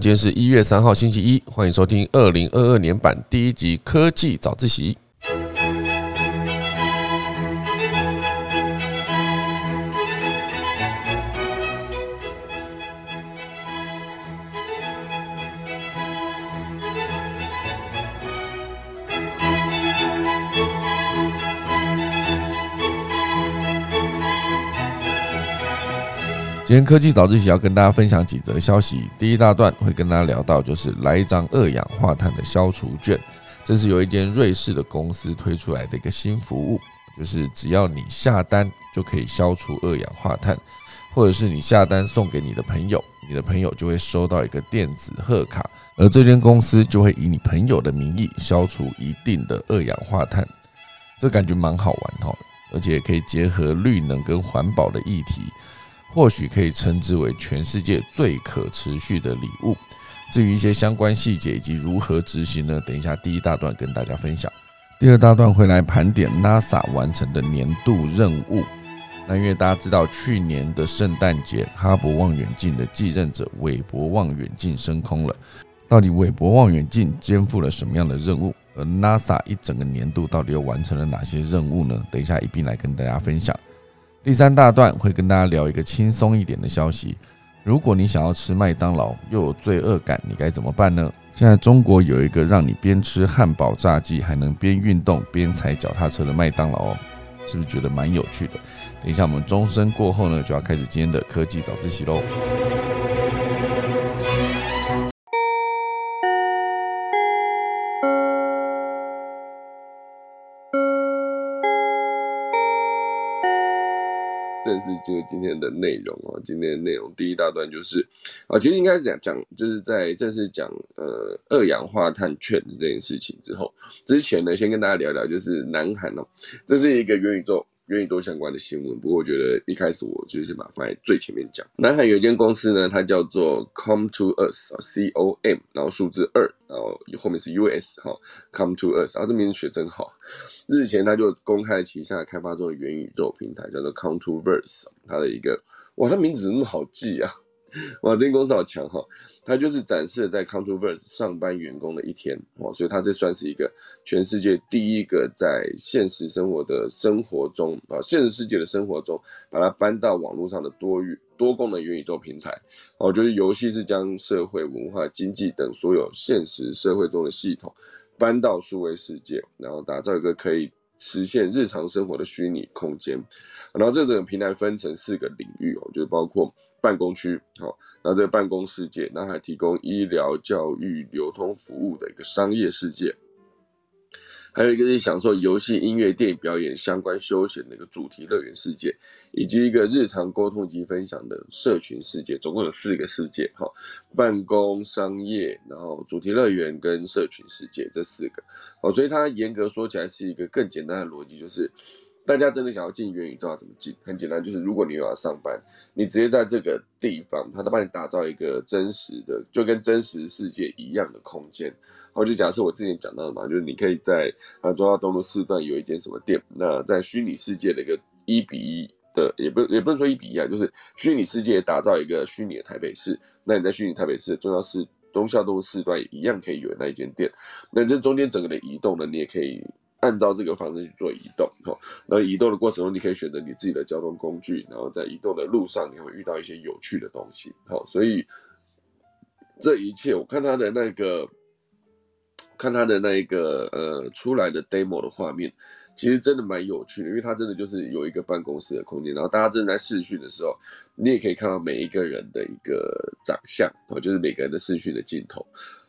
今天是一月三号星期一，欢迎收听二零二二年版第一集科技早自习。今天科技早自习要跟大家分享几则消息。第一大段会跟大家聊到，就是来一张二氧化碳的消除券。这是有一间瑞士的公司推出来的一个新服务，就是只要你下单就可以消除二氧化碳，或者是你下单送给你的朋友，你的朋友就会收到一个电子贺卡，而这间公司就会以你朋友的名义消除一定的二氧化碳。这感觉蛮好玩哈，而且可以结合绿能跟环保的议题。或许可以称之为全世界最可持续的礼物。至于一些相关细节以及如何执行呢？等一下第一大段跟大家分享。第二大段会来盘点 NASA 完成的年度任务。那因为大家知道，去年的圣诞节，哈勃望远镜的继任者韦伯望远镜升空了。到底韦伯望远镜肩负了什么样的任务？而 NASA 一整个年度到底又完成了哪些任务呢？等一下一并来跟大家分享。第三大段会跟大家聊一个轻松一点的消息。如果你想要吃麦当劳又有罪恶感，你该怎么办呢？现在中国有一个让你边吃汉堡炸鸡还能边运动边踩脚踏车的麦当劳哦，是不是觉得蛮有趣的？等一下我们钟声过后呢，就要开始今天的科技早自习喽。正式进入今天的内容哦。今天的内容第一大段就是啊，其实应该是讲讲，就是在正式讲呃二氧化碳券这件事情之后，之前呢，先跟大家聊聊，就是南韩哦，这是一个元宇宙。愿意多相关的新闻，不过我觉得一开始我就先把它放在最前面讲。南海有一间公司呢，它叫做 Come to Us 啊，C O M，然后数字二，然后后面是 U S 哈，Come to Us，啊，这名字取真好。日前他就公开旗下开发中的元宇宙平台叫做 Come to Verse，它的一个哇，它名字怎么那么好记啊？哇，这间公司好强哈！它就是展示了在 c o n t r o v e r s e 上班员工的一天哦，所以它这算是一个全世界第一个在现实生活的生活中啊，现实世界的生活中把它搬到网络上的多语多功能元宇宙平台哦，就是游戏是将社会、文化、经济等所有现实社会中的系统搬到数位世界，然后打造一个可以实现日常生活的虚拟空间。然后这整个平台分成四个领域哦，就是包括。办公区，好，那这个办公世界，那还提供医疗、教育、流通服务的一个商业世界，还有一个是享受游戏、音乐、电影表演相关休闲的一个主题乐园世界，以及一个日常沟通及分享的社群世界，总共有四个世界，哈，办公、商业，然后主题乐园跟社群世界这四个，哦，所以它严格说起来是一个更简单的逻辑，就是。大家真的想要进元宇宙，要怎么进？很简单，就是如果你有要上班，你直接在这个地方，他都帮你打造一个真实的，就跟真实世界一样的空间。好，就假设我之前讲到的嘛，就是你可以在啊中央东路四段有一间什么店，那在虚拟世界的一个一比一的，也不也不能说一比一啊，就是虚拟世界打造一个虚拟的台北市，那你在虚拟台北市中央市东校东路四段一样可以有那一间店，那这中间整个的移动呢，你也可以。按照这个方式去做移动，哈，然后移动的过程中，你可以选择你自己的交通工具，然后在移动的路上，你会遇到一些有趣的东西，好，所以这一切，我看他的那个，看他的那一个呃出来的 demo 的画面，其实真的蛮有趣的，因为他真的就是有一个办公室的空间，然后大家正在视讯的时候，你也可以看到每一个人的一个长相，哦，就是每个人的视讯的镜头。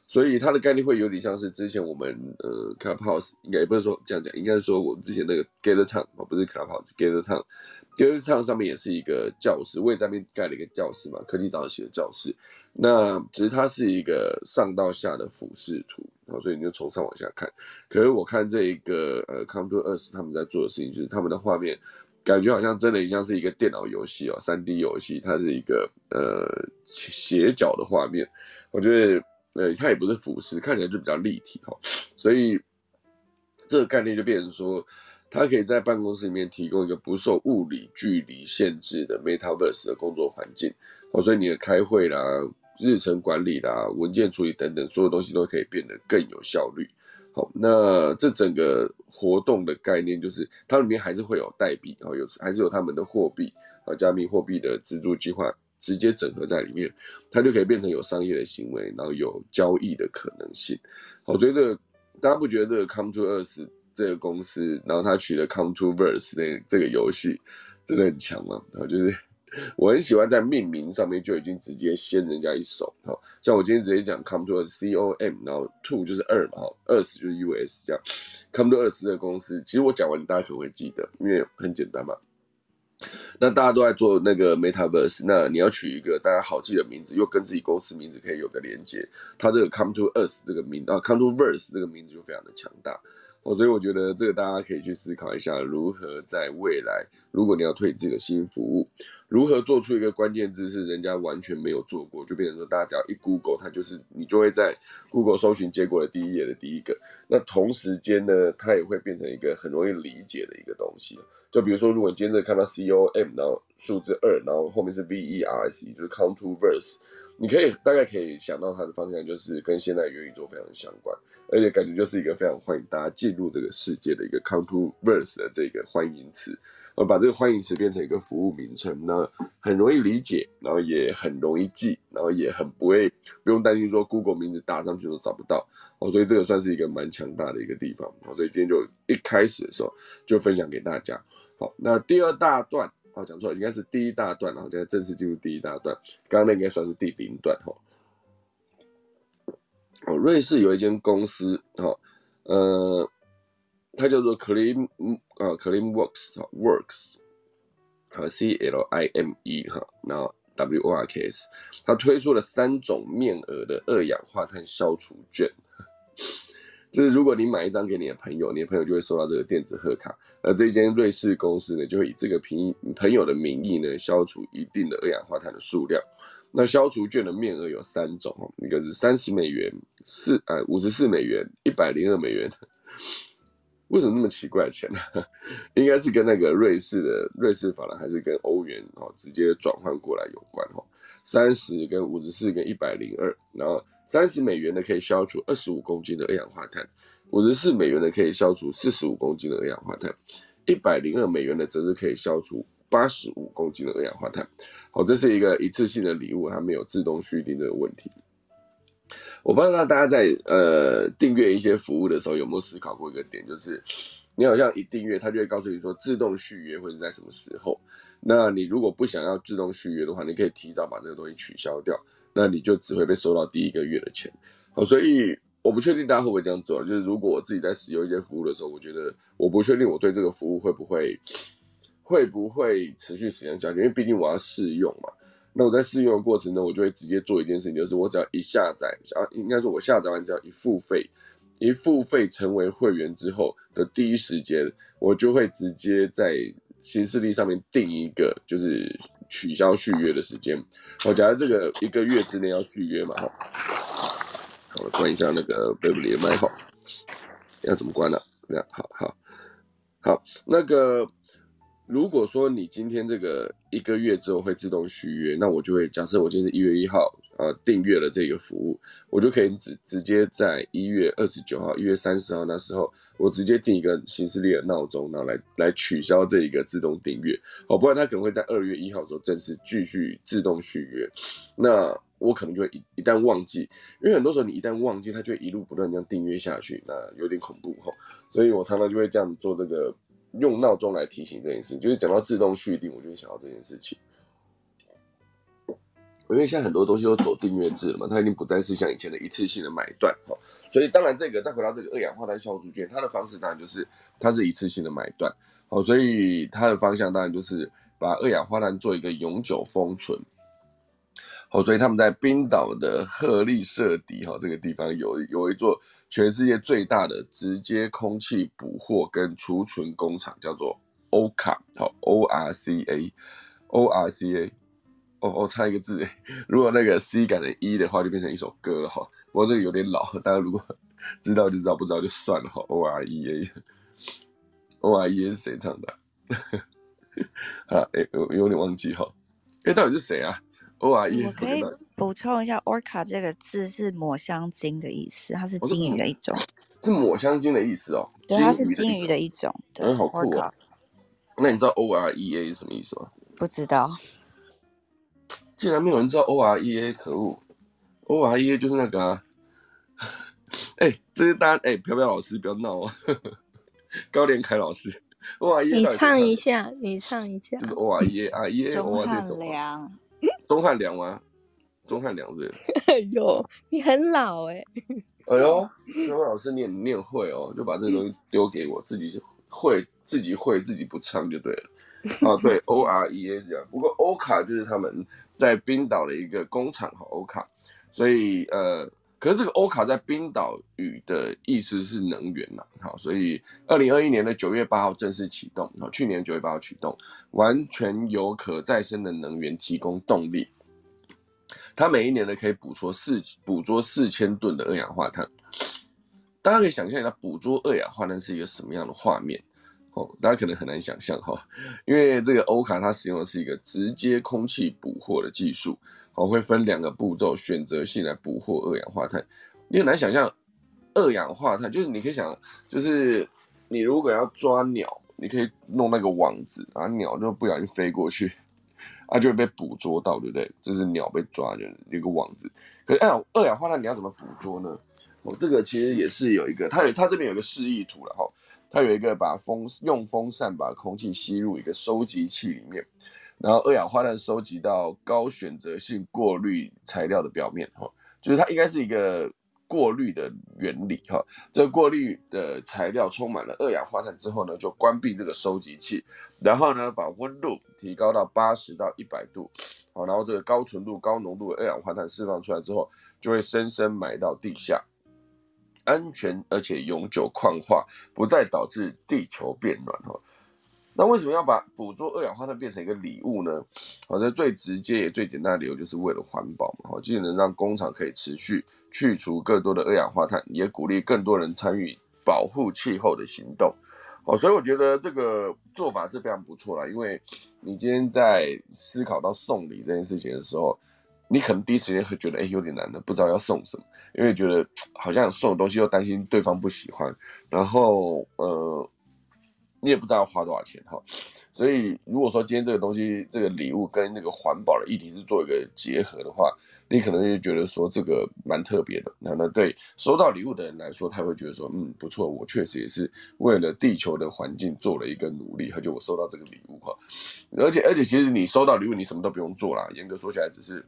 所以它的概念会有点像是之前我们呃 Clubhouse，应该也不是说这样讲，应该是说我们之前那个 Gather Town 哦，不是 Clubhouse，Gather Town，Gather Town 上面也是一个教室，我也在那边盖了一个教室嘛，科技早写的教室。那其实它是一个上到下的俯视图，然后所以你就从上往下看。可是我看这一个呃 Come to Us 他们在做的事情，就是他们的画面感觉好像真的像是一个电脑游戏哦，三 D 游戏，它是一个呃斜角的画面，我觉得。呃，它也不是俯视，看起来就比较立体哈，所以这个概念就变成说，它可以在办公室里面提供一个不受物理距离限制的 Metaverse 的工作环境哦，所以你的开会啦，日程管理啦、文件处理等等，所有东西都可以变得更有效率。好，那这整个活动的概念就是，它里面还是会有代币，然后有还是有他们的货币啊，加密货币的资助计划直接整合在里面，它就可以变成有商业的行为，然后有交易的可能性。好，所以这个大家不觉得这个 Come to Earth 这个公司，然后他取了 Come to Verse 那这个游戏真的很强吗？然后就是。我很喜欢在命名上面就已经直接先人家一手，好，像我今天直接讲 come to C O M，然后 two 就是二嘛，哈，二十就是 U S 这样，come to 二十这个公司，其实我讲完大家可能会记得，因为很简单嘛。那大家都在做那个 Metaverse，那你要取一个大家好记的名字，又跟自己公司名字可以有个连接，它这个 come to us 这个名啊，come to Verse 这个名字就非常的强大。哦，所以我觉得这个大家可以去思考一下，如何在未来，如果你要推自己的新服务，如何做出一个关键字是人家完全没有做过，就变成说大家只要一 Google，它就是你就会在 Google 搜寻结果的第一页的第一个。那同时间呢，它也会变成一个很容易理解的一个东西。就比如说，如果你今天看到 C O M，然后数字二，然后后面是 V E R S E，就是 Count to Verse，你可以大概可以想到它的方向就是跟现在元宇宙非常相关。而且感觉就是一个非常欢迎大家进入这个世界的一个 Count to verse 的这个欢迎词，而把这个欢迎词变成一个服务名称，那很容易理解，然后也很容易记，然后也很不会不用担心说 Google 名字打上去都找不到哦，所以这个算是一个蛮强大的一个地方哦，所以今天就一开始的时候就分享给大家。好，那第二大段哦，讲错了，应该是第一大段，然后现在正式进入第一大段，刚刚那应该算是第零段哈。哦，瑞士有一间公司，哈，呃，它叫做 Clean，啊，Clean Works，哈，Works，和 C L I M E，哈，然后 W O R K S，它推出了三种面额的二氧化碳消除券，就是如果你买一张给你的朋友，你的朋友就会收到这个电子贺卡，而这间瑞士公司呢，就会以这个朋朋友的名义呢，消除一定的二氧化碳的数量。那消除券的面额有三种，一个是三十美元、四呃五十四美元、一百零二美元。为什么那么奇怪的钱呢？应该是跟那个瑞士的瑞士法郎还是跟欧元哦直接转换过来有关哦。三十跟五十四跟一百零二，然后三十美元的可以消除二十五公斤的二氧化碳，五十四美元的可以消除四十五公斤的二氧化碳，一百零二美元的则是可以消除。八十五公斤的二氧化碳，好，这是一个一次性的礼物，它没有自动续订的问题。我不知道大家在呃订阅一些服务的时候有没有思考过一个点，就是你好像一订阅，它就会告诉你说自动续约会是在什么时候。那你如果不想要自动续约的话，你可以提早把这个东西取消掉，那你就只会被收到第一个月的钱。好，所以我不确定大家会不会这样做，就是如果我自己在使用一些服务的时候，我觉得我不确定我对这个服务会不会。会不会持续使用下去？因为毕竟我要试用嘛。那我在试用的过程中，我就会直接做一件事情，就是我只要一下载，啊，应该说我下载完只要一付费，一付费成为会员之后的第一时间，我就会直接在新势力上面定一个就是取消续约的时间。好，假如这个一个月之内要续约嘛，哈。好，关一下那个贝布里的麦哈，要怎么关呢？这样，好好好，那个。如果说你今天这个一个月之后会自动续约，那我就会假设我今天是一月一号呃订阅了这个服务，我就可以直直接在一月二十九号、一月三十号那时候，我直接定一个新势力的闹钟，然后来来取消这一个自动订阅。哦，不然它可能会在二月一号的时候正式继续自动续约，那我可能就会一一旦忘记，因为很多时候你一旦忘记，它就会一路不断这样订阅下去，那有点恐怖哈。所以我常常就会这样做这个。用闹钟来提醒这件事，就是讲到自动续订，我就会想到这件事情。因为现在很多东西都走订阅制了嘛，它已经不再是像以前的一次性的买断哈。所以当然这个再回到这个二氧化碳消除券，它的方式当然就是它是一次性的买断，好，所以它的方向当然就是把二氧化碳做一个永久封存。好，所以他们在冰岛的赫利舍迪哈这个地方有有一座。全世界最大的直接空气捕获跟储存工厂叫做欧卡，好 O R C A O R C A，哦哦差一个字如果那个 C 改成 E 的话，就变成一首歌了哈。不过这个有点老，大家如果知道就知道，不知道就算了哈。O R E A O R E A 是谁唱的？啊，哎，有有点忘记哈。哎，到底是谁啊？O R E 我 S 可以补充一下，orca 这个字是抹香鲸的意思，它是鲸鱼的一种，是抹香鲸的意思哦。对，它是鲸鱼的一种。嗯，好酷哦。那你知道 O R E A 是什么意思吗？不知道。竟然没有人知道 O R E A，可恶！O R E A 就是那个啊。哎，这是大家哎，飘飘老师不要闹啊！高连凯老师，O R E A，你唱一下，你唱一下。就是 O R E A 啊，E A O 啊，这首。钟汉良。钟汉良吗？钟汉良对。哎呦，你很老哎。哎呦，飘飘老师念念会哦，就把这个东西丢给我，自己会，自己会，自己不唱就对了。哦，对，O R E A 是这样。不过欧卡就是他们在冰岛的一个工厂哈，欧卡。所以呃，可是这个欧卡在冰岛语的意思是能源呐，好，所以二零二一年的九月八号正式启动，好，去年九月八号启动，完全由可再生的能源提供动力。它每一年呢可以捕捉四捕捉四千吨的二氧化碳。大家可以想象一下，捕捉二氧化碳是一个什么样的画面？哦，大家可能很难想象哈，因为这个欧卡它使用的是一个直接空气捕获的技术。哦，会分两个步骤，选择性来捕获二氧化碳。你很难想象，二氧化碳就是你可以想，就是你如果要抓鸟，你可以弄那个网子，啊鸟就不小心飞过去，啊，就会被捕捉到，对不对？这是鸟被抓的一个网子。可是，哎，二氧化碳你要怎么捕捉呢？哦，这个其实也是有一个，它有它这边有个示意图了哈，它有一个把风用风扇把空气吸入一个收集器里面。然后二氧化碳收集到高选择性过滤材料的表面，哈，就是它应该是一个过滤的原理，哈。这个过滤的材料充满了二氧化碳之后呢，就关闭这个收集器，然后呢，把温度提高到八十到一百度，好，然后这个高纯度、高浓度的二氧化碳释放出来之后，就会深深埋到地下，安全而且永久矿化，不再导致地球变暖，哈。那为什么要把捕捉二氧化碳变成一个礼物呢？好，这最直接也最简单的理由就是为了环保嘛。好，既能让工厂可以持续去除更多的二氧化碳，也鼓励更多人参与保护气候的行动。好，所以我觉得这个做法是非常不错啦。因为你今天在思考到送礼这件事情的时候，你可能第一时间会觉得，哎，有点难的，不知道要送什么，因为觉得好像送的东西又担心对方不喜欢，然后呃。你也不知道要花多少钱哈，所以如果说今天这个东西这个礼物跟那个环保的议题是做一个结合的话，你可能就觉得说这个蛮特别的。那那对收到礼物的人来说，他会觉得说，嗯，不错，我确实也是为了地球的环境做了一个努力，而且我收到这个礼物哈，而且而且其实你收到礼物，你什么都不用做啦，严格说起来只是。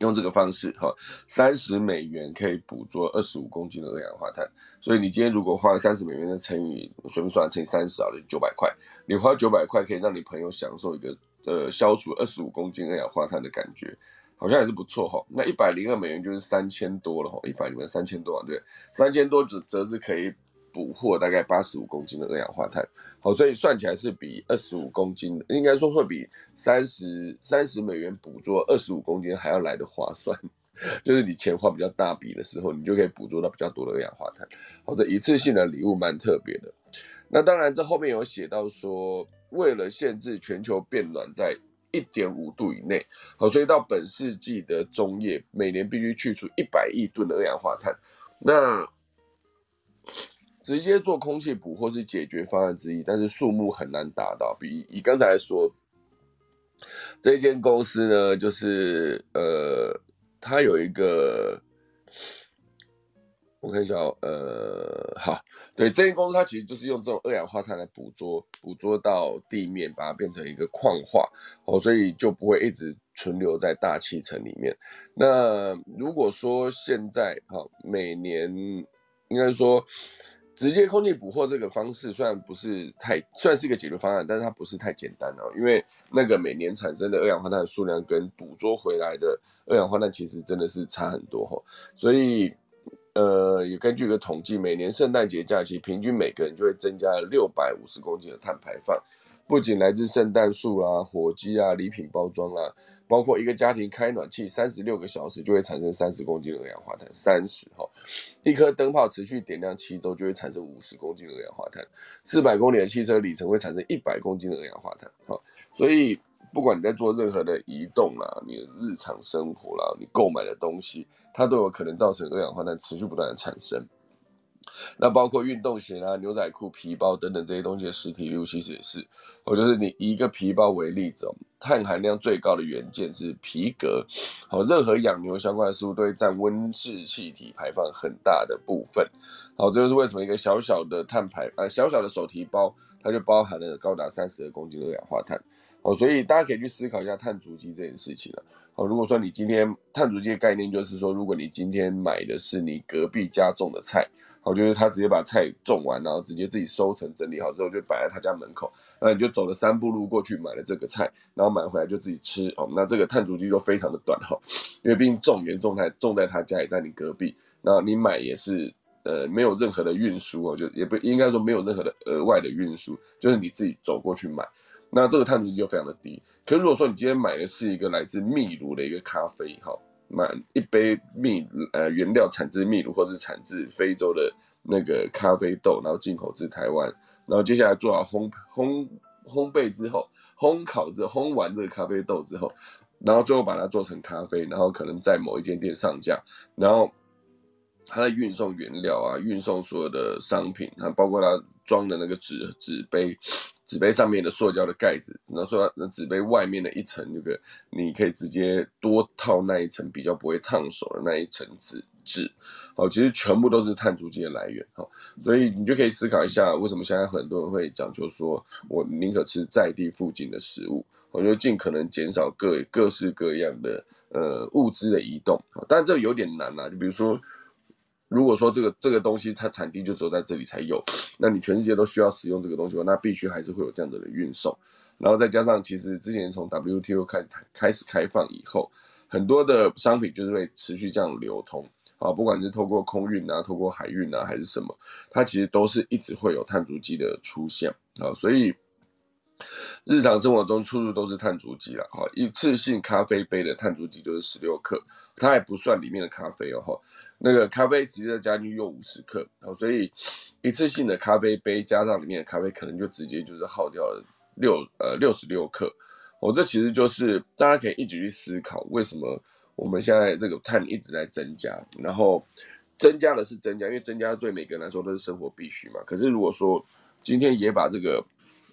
用这个方式哈，三十美元可以捕捉二十五公斤的二氧化碳。所以你今天如果花三十美元的乘以随便算乘以三十啊，就九百块。你花九百块可以让你朋友享受一个呃消除二十五公斤二氧化碳的感觉，好像也是不错哈。那一百零二美元就是三千多了哈，一百里面三千多啊，对，三千多则则是可以。捕获大概八十五公斤的二氧化碳，好，所以算起来是比二十五公斤，应该说会比三十三十美元捕捉二十五公斤还要来的划算。就是你钱花比较大笔的时候，你就可以捕捉到比较多的二氧化碳。好，这一次性的礼物蛮特别的。那当然，这后面有写到说，为了限制全球变暖在一点五度以内，好，所以到本世纪的中叶，每年必须去除一百亿吨的二氧化碳。那直接做空气捕获是解决方案之一，但是数目很难达到。比以刚才来说，这间公司呢，就是呃，它有一个，我看一下哦，呃，好，对，这间公司它其实就是用这种二氧化碳来捕捉，捕捉到地面，把它变成一个矿化哦，所以就不会一直存留在大气层里面。那如果说现在哈，每年应该说。直接空气捕获这个方式虽然不是太，虽然是一个解决方案，但是它不是太简单哦，因为那个每年产生的二氧化碳数量跟捕捉回来的二氧化碳其实真的是差很多哈，所以呃也根据一个统计，每年圣诞节假期平均每个人就会增加六百五十公斤的碳排放，不仅来自圣诞树啦、火鸡啊、礼品包装啦。包括一个家庭开暖气三十六个小时就会产生三十公斤的二氧化碳，三十哈，一颗灯泡持续点亮七周就会产生五十公斤的二氧化碳，四百公里的汽车里程会产生一百公斤的二氧化碳，哈，所以不管你在做任何的移动啦，你的日常生活啦，你购买的东西，它都有可能造成二氧化碳持续不断的产生。那包括运动鞋啊、牛仔裤、皮包等等这些东西的实体物，其实也是。我就是你一个皮包为例子，碳含量最高的元件是皮革。好，任何养牛相关的事物都会占温室气体排放很大的部分。好，这就是为什么一个小小的碳排呃小小的手提包，它就包含了高达三十二公斤的二氧化碳。哦，所以大家可以去思考一下碳足迹这件事情了。哦，如果说你今天碳足迹的概念就是说，如果你今天买的是你隔壁家种的菜。我觉得他直接把菜种完，然后直接自己收成整理好之后，就摆在他家门口。那你就走了三步路过去买了这个菜，然后买回来就自己吃哦。那这个碳足迹就非常的短哈，因为毕竟种园种在种在他家也在你隔壁，然后你买也是呃没有任何的运输哦，就也不应该说没有任何的额外的运输，就是你自己走过去买，那这个碳足迹就非常的低。可如果说你今天买的是一个来自秘鲁的一个咖啡哈。买一杯秘呃原料产自秘鲁或是产自非洲的那个咖啡豆，然后进口至台湾，然后接下来做好烘烘烘焙之后，烘烤之后烘完这个咖啡豆之后，然后最后把它做成咖啡，然后可能在某一间店上架，然后它在运送原料啊，运送所有的商品，啊包括它装的那个纸纸杯。纸杯上面的塑胶的盖子，只能说那纸杯外面的一层那个，你可以直接多套那一层比较不会烫手的那一层纸质，好，其实全部都是碳足迹的来源，好，所以你就可以思考一下，为什么现在很多人会讲究说，我宁可吃在地附近的食物，我就尽可能减少各各式各样的呃物资的移动，但这有点难啊，就比如说。如果说这个这个东西它产地就只有在这里才有，那你全世界都需要使用这个东西，那必须还是会有这样子的运送。然后再加上，其实之前从 WTO 开开始开放以后，很多的商品就是会持续这样流通啊，不管是透过空运啊，透过海运啊，还是什么，它其实都是一直会有碳足迹的出现啊，所以。日常生活中处处都是碳足迹了，哈，一次性咖啡杯的碳足迹就是十六克，它还不算里面的咖啡哦，哈，那个咖啡直接加进去用五十克，所以一次性的咖啡杯加上里面的咖啡，可能就直接就是耗掉了六呃六十六克，哦，这其实就是大家可以一起去思考，为什么我们现在这个碳一直在增加，然后增加的是增加，因为增加对每个人来说都是生活必须嘛，可是如果说今天也把这个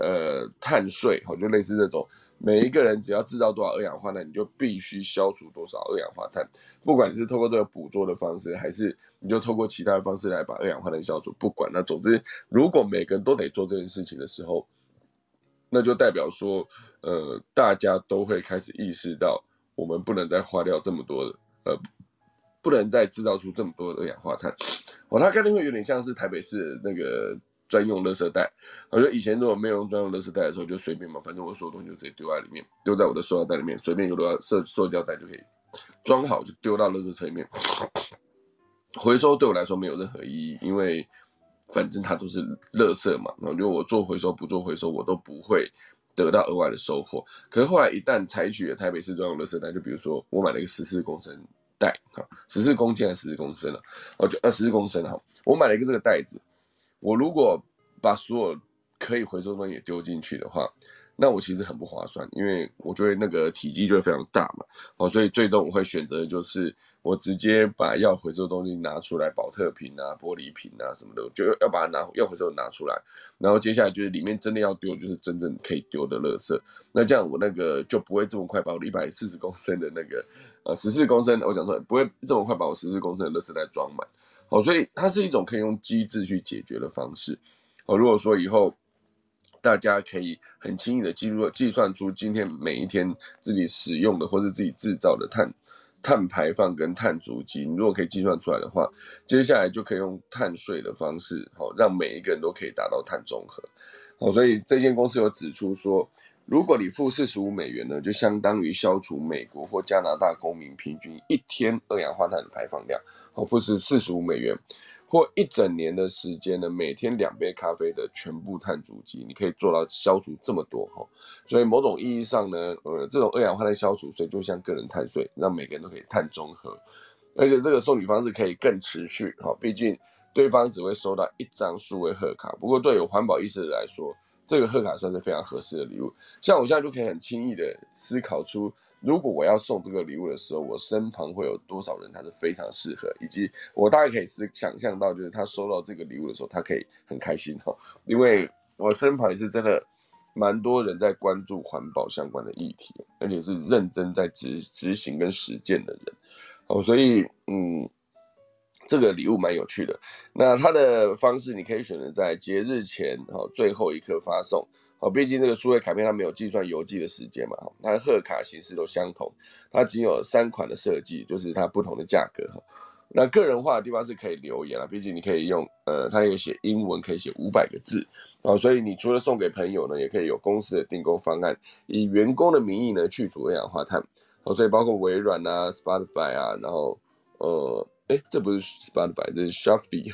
呃，碳税哈，就类似这种，每一个人只要制造多少二氧化碳，你就必须消除多少二氧化碳。不管你是透过这个捕捉的方式，还是你就透过其他的方式来把二氧化碳消除，不管那总之，如果每个人都得做这件事情的时候，那就代表说，呃，大家都会开始意识到，我们不能再花掉这么多的，呃，不能再制造出这么多的二氧化碳。哦，它概念会有点像是台北市那个。专用垃圾袋，我觉得以前如果没有用专用垃圾袋的时候，就随便嘛，反正我所有东西就直接丢在里面，丢在我的塑料袋里面，随便有多塑塑胶袋就可以装好，就丢到垃圾车里面。回收对我来说没有任何意义，因为反正它都是垃圾嘛。然后就我做回收不做回收，我都不会得到额外的收获。可是后来一旦采取了台北市专用垃圾袋，就比如说我买了一个十四公升袋，哈，十四公斤还是十四公升了？哦，就呃十四公升哈，我买了一个这个袋子。我如果把所有可以回收东西也丢进去的话，那我其实很不划算，因为我觉得那个体积就会非常大嘛。哦，所以最终我会选择就是我直接把要回收的东西拿出来，保特瓶啊、玻璃瓶啊什么的，就要把它拿要回收拿出来。然后接下来就是里面真的要丢，就是真正可以丢的垃圾。那这样我那个就不会这么快把我一百四十公升的那个呃十四公升，我讲说不会这么快把我十四公升的垃圾袋装满。哦，所以它是一种可以用机制去解决的方式。哦，如果说以后大家可以很轻易的计入计算出今天每一天自己使用的或者自己制造的碳碳排放跟碳足迹，如果可以计算出来的话，接下来就可以用碳税的方式，好让每一个人都可以达到碳中和。哦，所以这间公司有指出说。如果你付四十五美元呢，就相当于消除美国或加拿大公民平均一天二氧化碳的排放量。好，付是四十五美元，或一整年的时间呢，每天两杯咖啡的全部碳足迹，你可以做到消除这么多哈。所以某种意义上呢，呃，这种二氧化碳消除税就像个人碳税，让每个人都可以碳中和，而且这个送礼方式可以更持续哈。毕竟对方只会收到一张数位贺卡，不过对有环保意识的来说。这个贺卡算是非常合适的礼物。像我现在就可以很轻易的思考出，如果我要送这个礼物的时候，我身旁会有多少人他是非常适合，以及我大概可以思想象到，就是他收到这个礼物的时候，他可以很开心哈，因为我身旁也是真的蛮多人在关注环保相关的议题，而且是认真在执执行跟实践的人，哦，所以嗯。这个礼物蛮有趣的，那它的方式你可以选择在节日前哈最后一刻发送，好，毕竟这个数位卡片它没有计算邮寄的时间嘛，它的贺卡形式都相同，它仅有三款的设计，就是它不同的价格哈。那个人化的地方是可以留言啊，毕竟你可以用呃，它有写英文，可以写五百个字，啊，所以你除了送给朋友呢，也可以有公司的订购方案，以员工的名义呢去除二氧化碳，哦，所以包括微软啊、Spotify 啊，然后呃。哎，这不是 Spotify，这是 Shopee，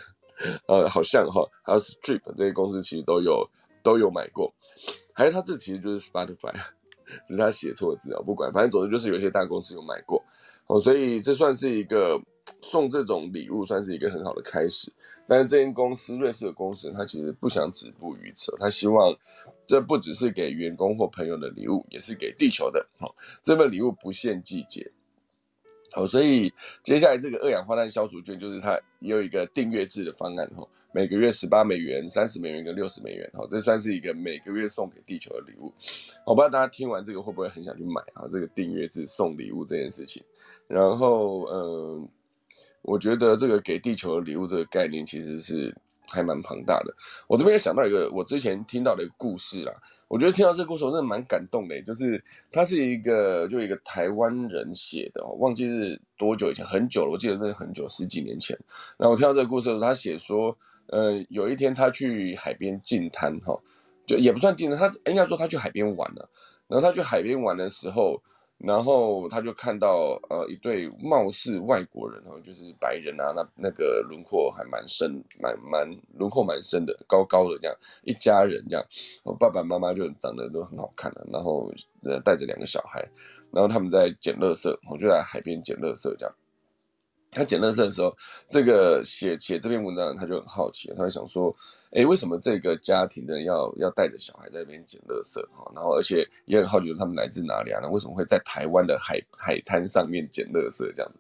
呃，好像哈，还有 Strip 这些公司其实都有都有买过，还有他这其实就是 Spotify，只是他写错字啊，不管，反正总之就是有些大公司有买过，哦，所以这算是一个送这种礼物，算是一个很好的开始。但是这间公司瑞士的公司，他其实不想止步于此，他希望这不只是给员工或朋友的礼物，也是给地球的。好，这份礼物不限季节。哦，所以接下来这个二氧化碳消除券就是它也有一个订阅制的方案哈，每个月十八美元、三十美元跟六十美元哈，这算是一个每个月送给地球的礼物。我不知道大家听完这个会不会很想去买啊？这个订阅制送礼物这件事情，然后嗯，我觉得这个给地球的礼物这个概念其实是。还蛮庞大的。我这边也想到一个我之前听到的一个故事啦，我觉得听到这个故事我真的蛮感动的。就是他是一个就一个台湾人写的，忘记是多久以前，很久了，我记得是很久，十几年前。然后我听到这个故事，他写说，呃，有一天他去海边进滩，哈，就也不算进滩，他应该说他去海边玩了。然后他去海边玩的时候。然后他就看到呃一对貌似外国人哦，就是白人啊，那那个轮廓还蛮深，蛮蛮轮廓蛮深的，高高的这样一家人这样，我爸爸妈妈就长得都很好看的，然后呃带着两个小孩，然后他们在捡垃圾，我就在海边捡垃圾这样。他捡垃圾的时候，这个写写这篇文章他就很好奇，他就想说。哎，为什么这个家庭的要要带着小孩在那边捡垃圾哈？然后而且也很好奇他们来自哪里啊？那为什么会在台湾的海海滩上面捡垃圾这样子？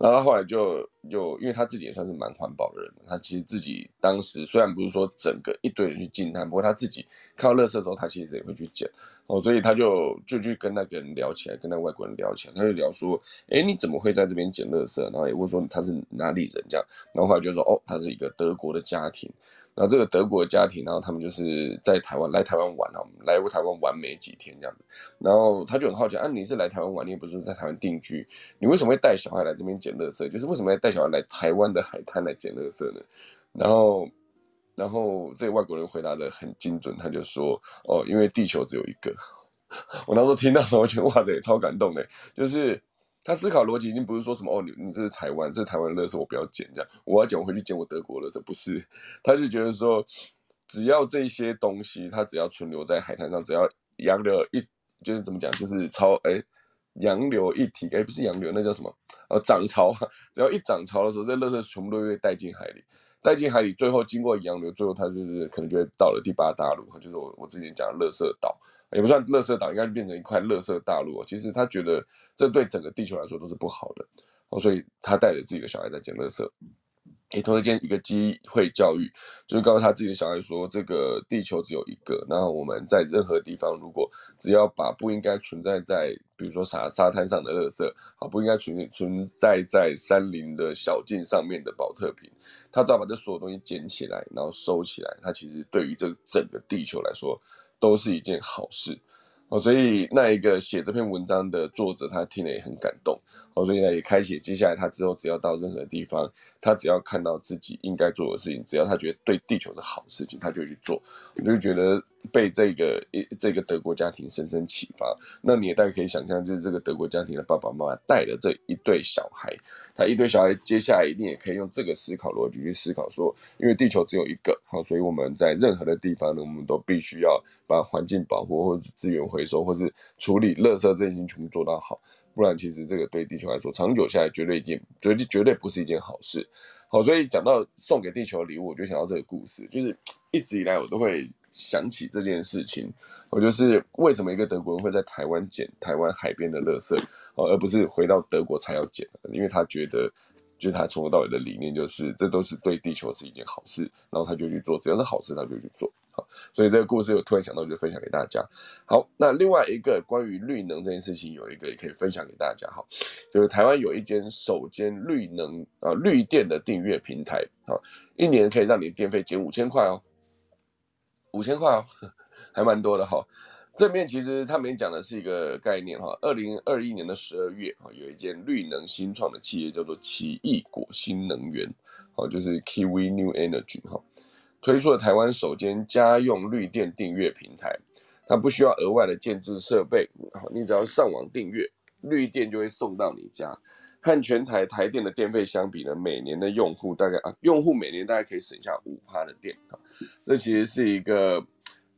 然后后来就就因为他自己也算是蛮环保的人，他其实自己当时虽然不是说整个一堆人去进滩，不过他自己看到垃圾的时候，他其实也会去捡哦，所以他就就去跟那个人聊起来，跟那外国人聊起来，他就聊说，哎，你怎么会在这边捡垃圾？然后也问说他是哪里人这样，然后后来就说，哦，他是一个德国的家庭。然后这个德国的家庭，然后他们就是在台湾来台湾玩啊，来过台湾玩没几天这样子。然后他就很好奇啊，你是来台湾玩，你也不是在台湾定居，你为什么会带小孩来这边捡垃圾？就是为什么要带小孩来台湾的海滩来捡垃圾呢？然后，然后这个外国人回答的很精准，他就说：哦，因为地球只有一个。我那时候听到时候，我觉得哇塞，超感动的，就是。他思考逻辑已经不是说什么哦，你你这是台湾，这是台湾的乐色，我不要捡这样，我要捡我回去捡我德国乐色，不是，他就觉得说，只要这些东西，它只要存留在海滩上，只要洋流一，就是怎么讲，就是潮，哎，洋流一体，哎，不是洋流，那叫什么？呃，涨潮，只要一涨潮的时候，这乐色全部都会带进海里，带进海里，最后经过洋流，最后它就是可能就会到了第八大陆，就是我我之前讲的乐色岛。也不算垃圾岛，应该变成一块垃圾大陆。其实他觉得这对整个地球来说都是不好的，哦，所以他带着自己的小孩在捡垃圾。也同时间一个机会教育，就是告诉他自己的小孩说，这个地球只有一个，然后我们在任何地方，如果只要把不应该存在在，比如说沙沙滩上的垃圾，啊，不应该存存在在山林的小径上面的保特瓶，他只要把这所有东西捡起来，然后收起来，他其实对于这整个地球来说。都是一件好事，哦，所以那一个写这篇文章的作者，他听了也很感动，哦，所以呢也开启接下来他之后只要到任何地方。他只要看到自己应该做的事情，只要他觉得对地球是好事情，他就去做。我就觉得被这个一这个德国家庭深深启发。那你也大概可以想象，就是这个德国家庭的爸爸妈妈带的这一对小孩，他一对小孩接下来一定也可以用这个思考逻辑去思考说，因为地球只有一个，好，所以我们在任何的地方呢，我们都必须要把环境保护或者资源回收或是处理垃圾这些事情全部做到好。不然，其实这个对地球来说，长久下来绝对一件绝对绝对不是一件好事。好，所以讲到送给地球的礼物，我就想到这个故事，就是一直以来我都会想起这件事情，我就是为什么一个德国人会在台湾捡台湾海边的垃圾，哦，而不是回到德国才要捡，因为他觉得。就是他从头到尾的理念，就是这都是对地球是一件好事，然后他就去做，只要是好事他就去做。所以这个故事我突然想到，就分享给大家。好，那另外一个关于绿能这件事情，有一个也可以分享给大家。哈，就是台湾有一间首间绿能啊绿电的订阅平台，好，一年可以让你电费减五千块哦，五千块哦，还蛮多的哈。正面其实他们讲的是一个概念哈，二零二一年的十二月哈，有一件绿能新创的企业叫做奇异果新能源，好就是 Kiwi New Energy 哈，推出了台湾首间家用绿电订阅平台，它不需要额外的建置设备，好你只要上网订阅，绿电就会送到你家，和全台台电的电费相比呢，每年的用户大概啊，用户每年大概可以省下五趴的电啊，这其实是一个。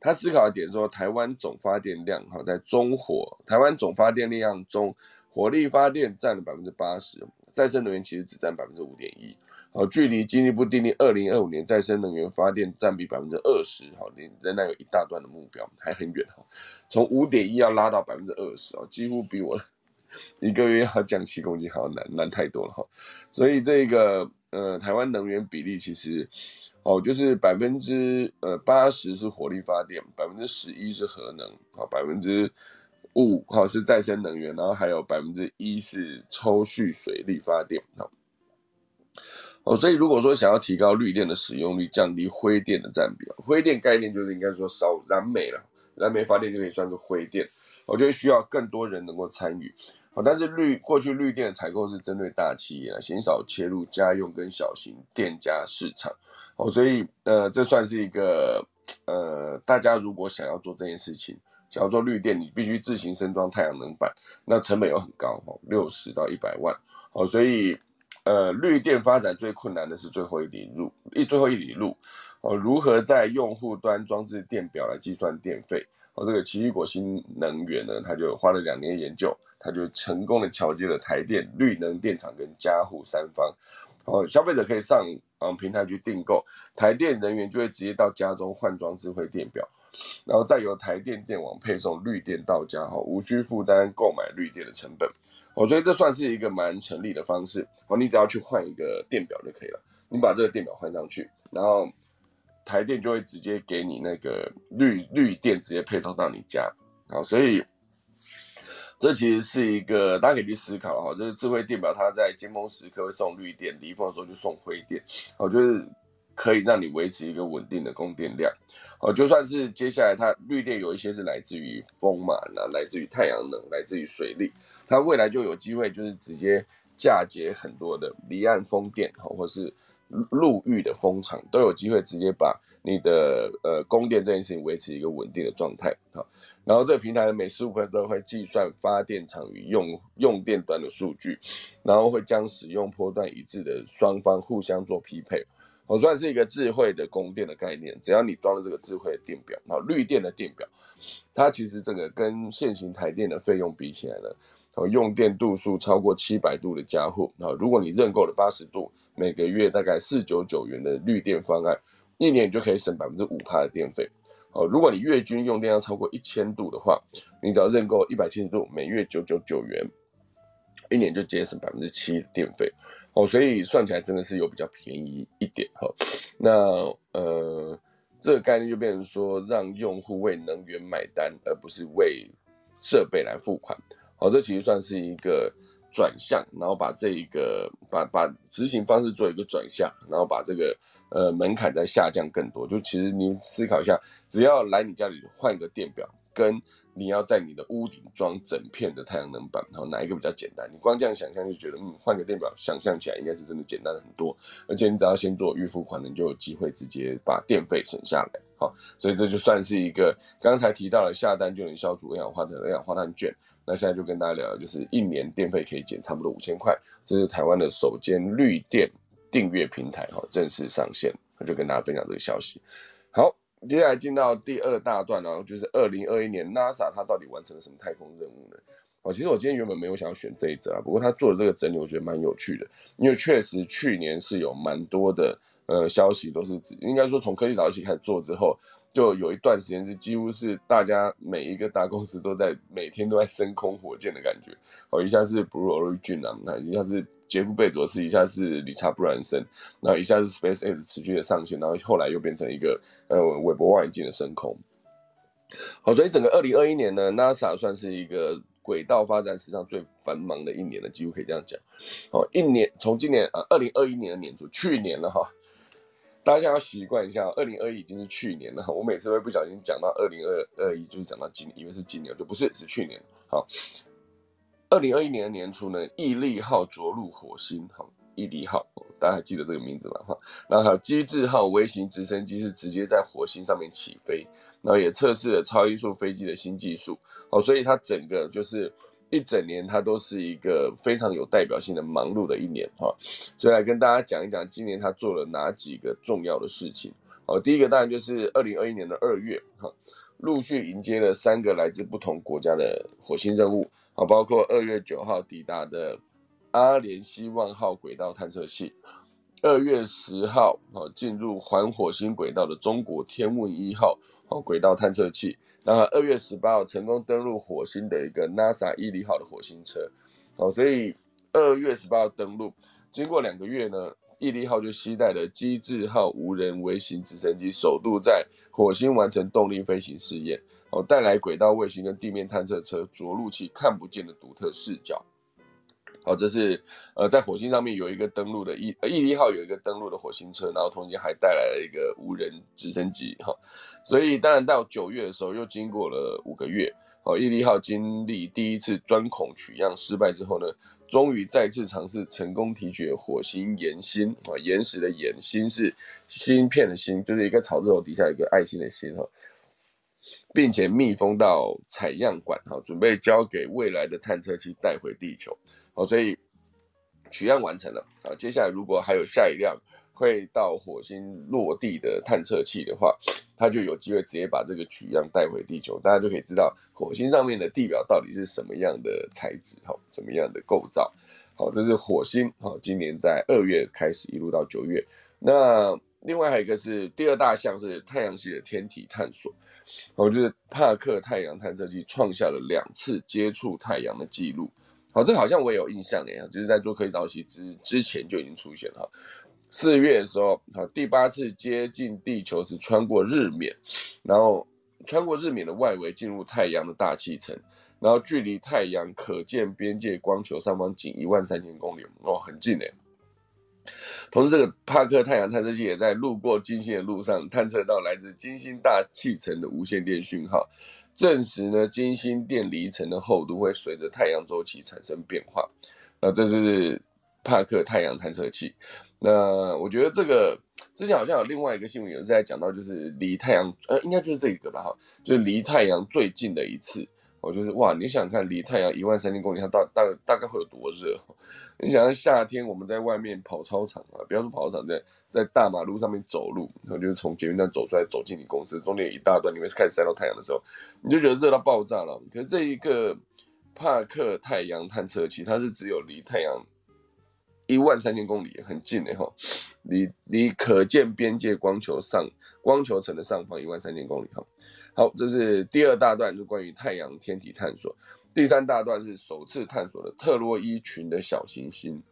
他思考的点说，台湾总发电量哈，在中火，台湾总发电量中，火力发电占了百分之八十，再生能源其实只占百分之五点一，好，距离经济部订定二零二五年再生能源发电占比百分之二十，好，仍仍然有一大段的目标，还很远哈，从五点一要拉到百分之二十哦，几乎比我一个月要降七公斤还要难难太多了哈，所以这个呃，台湾能源比例其实。哦，就是百分之呃八十是火力发电，百分之十一是核能，好百分之五好是再生能源，然后还有百分之一是抽蓄水力发电，好，哦，所以如果说想要提高绿电的使用率，降低灰电的占比，灰电概念就是应该说烧燃煤了，燃煤发电就可以算是灰电，我觉得需要更多人能够参与，好，但是绿过去绿电的采购是针对大企业，鲜少切入家用跟小型店家市场。哦，所以呃，这算是一个呃，大家如果想要做这件事情，想要做绿电，你必须自行升装太阳能板，那成本又很高，哦，六十到一百万，哦，所以呃，绿电发展最困难的是最后一里路，一最后一里路，哦，如何在用户端装置电表来计算电费？哦，这个奇异果新能源呢，他就花了两年研究，他就成功的桥接了台电、绿能电厂跟家户三方，哦，消费者可以上。嗯平台去订购，台电人员就会直接到家中换装智慧电表，然后再由台电电网配送绿电到家，哈，无需负担购买绿电的成本，哦，所以这算是一个蛮成立的方式，哦，你只要去换一个电表就可以了，你把这个电表换上去，然后台电就会直接给你那个绿绿电直接配送到你家，好，所以。这其实是一个大家可以去思考哈，就是智慧电表，它在尖峰时刻会送绿电，离峰的时候就送灰电，哦，就是可以让你维持一个稳定的供电量，哦，就算是接下来它绿电有一些是来自于风嘛，那来自于太阳能，来自于水力，它未来就有机会就是直接嫁接很多的离岸风电，哈，或是陆域的风场，都有机会直接把你的呃供电这件事情维持一个稳定的状态，好。然后这个平台每十五分钟会计算发电厂与用用电端的数据，然后会将使用波段一致的双方互相做匹配。我算是一个智慧的供电的概念，只要你装了这个智慧的电表，啊，绿电的电表，它其实这个跟现行台电的费用比起来呢，哦，用电度数超过七百度的家户，啊，如果你认购了八十度，每个月大概四九九元的绿电方案，一年你就可以省百分之五帕的电费。哦，如果你月均用电量超过一千度的话，你只要认购一百七十度，每月九九九元，一年就节省百分之七的电费。哦，所以算起来真的是有比较便宜一点哈。那呃，这个概念就变成说，让用户为能源买单，而不是为设备来付款。哦，这其实算是一个转向，然后把这一个把把执行方式做一个转向，然后把这个。呃，门槛再下降更多，就其实你思考一下，只要来你家里换一个电表，跟你要在你的屋顶装整片的太阳能板，然后哪一个比较简单？你光这样想象就觉得，嗯，换个电表，想象起来应该是真的简单很多。而且你只要先做预付款，你就有机会直接把电费省下来。好，所以这就算是一个刚才提到了下单就能消除二氧化碳二氧化碳券。那现在就跟大家聊，就是一年电费可以减差不多五千块，这是台湾的首间绿电。订阅平台哈正式上线，我就跟大家分享这个消息。好，接下来进到第二大段呢，就是二零二一年 NASA 它到底完成了什么太空任务呢？哦，其实我今天原本没有想要选这一则啊，不过他做的这个整理，我觉得蛮有趣的，因为确实去年是有蛮多的呃消息都是指，应该说从科技早起开始做之后，就有一段时间是几乎是大家每一个大公司都在每天都在升空火箭的感觉。哦，一下是 Blue Origin 啊，那一下是杰夫贝佐斯，一下是理查布兰森，然后一下是 SpaceX 持续的上线，然后后来又变成一个呃韦伯望远镜的升空。好，所以整个二零二一年呢，NASA 算是一个轨道发展史上最繁忙的一年了，几乎可以这样讲。好，一年从今年呃二零二一年的年初，去年了哈。大家要习惯一下，二零二一已经是去年了。我每次会不小心讲到二零二二一，就是讲到今，年，因为是今年，就不是，是去年。好，二零二一年的年初呢，毅力号着陆火星，哈，毅力号，大家还记得这个名字吗？哈，然后还有机智号微型直升机是直接在火星上面起飞，然后也测试了超音速飞机的新技术。好，所以它整个就是。一整年，它都是一个非常有代表性的忙碌的一年哈，所以来跟大家讲一讲今年他做了哪几个重要的事情。好，第一个当然就是二零二一年的二月哈，陆续迎接了三个来自不同国家的火星任务，好，包括二月九号抵达的阿联希望号轨道探测器，二月十号啊进入环火星轨道的中国天问一号好轨道探测器。然后二月十八号成功登陆火星的一个 NASA 毅力号的火星车，哦，所以二月十八号登陆，经过两个月呢，毅力号就携带了机智号无人微型直升机，首度在火星完成动力飞行试验，哦，带来轨道卫星跟地面探测车着陆器看不见的独特视角。好，这是呃，在火星上面有一个登陆的毅毅力号有一个登陆的火星车，然后同时还带来了一个无人直升机哈，所以当然到九月的时候又经过了五个月，哦，毅力号经历第一次钻孔取样失败之后呢，终于再次尝试成功提取火星岩芯啊，岩石的岩芯是芯片的芯，就是一个草字头底下一个爱心的心哈，并且密封到采样管哈，准备交给未来的探测器带回地球。好，所以取样完成了啊。接下来如果还有下一辆会到火星落地的探测器的话，它就有机会直接把这个取样带回地球，大家就可以知道火星上面的地表到底是什么样的材质，好，什么样的构造。好，这是火星。好，今年在二月开始一路到九月。那另外还有一个是第二大项是太阳系的天体探索。我觉得帕克太阳探测器创下了两次接触太阳的记录。好，这好像我也有印象哎，就是在做科技早期之之前就已经出现了。四月的时候，好，第八次接近地球是穿过日冕，然后穿过日冕的外围进入太阳的大气层，然后距离太阳可见边界光球上方仅一万三千公里，哦，很近哎。同时，这个帕克太阳探测器也在路过金星的路上探测到来自金星大气层的无线电讯号。证实呢，金星电离层的厚度会随着太阳周期产生变化。那这是帕克太阳探测器。那我觉得这个之前好像有另外一个新闻也是在讲到，就是离太阳呃，应该就是这个吧哈，就是离太阳最近的一次。我就是哇，你想看离太阳一万三千公里，它大大大概会有多热？你想想夏天我们在外面跑操场啊，不要说跑操场，在在大马路上面走路，然后就是从捷运站走出来，走进你公司，中间一大段，你会开始晒到太阳的时候，你就觉得热到爆炸了。可是这一个帕克太阳探测器，它是只有离太阳一万三千公里，很近的哈，离离可见边界光球上光球层的上方一万三千公里哈。好，这是第二大段，就关于太阳天体探索。第三大段是首次探索的特洛伊群的小行星，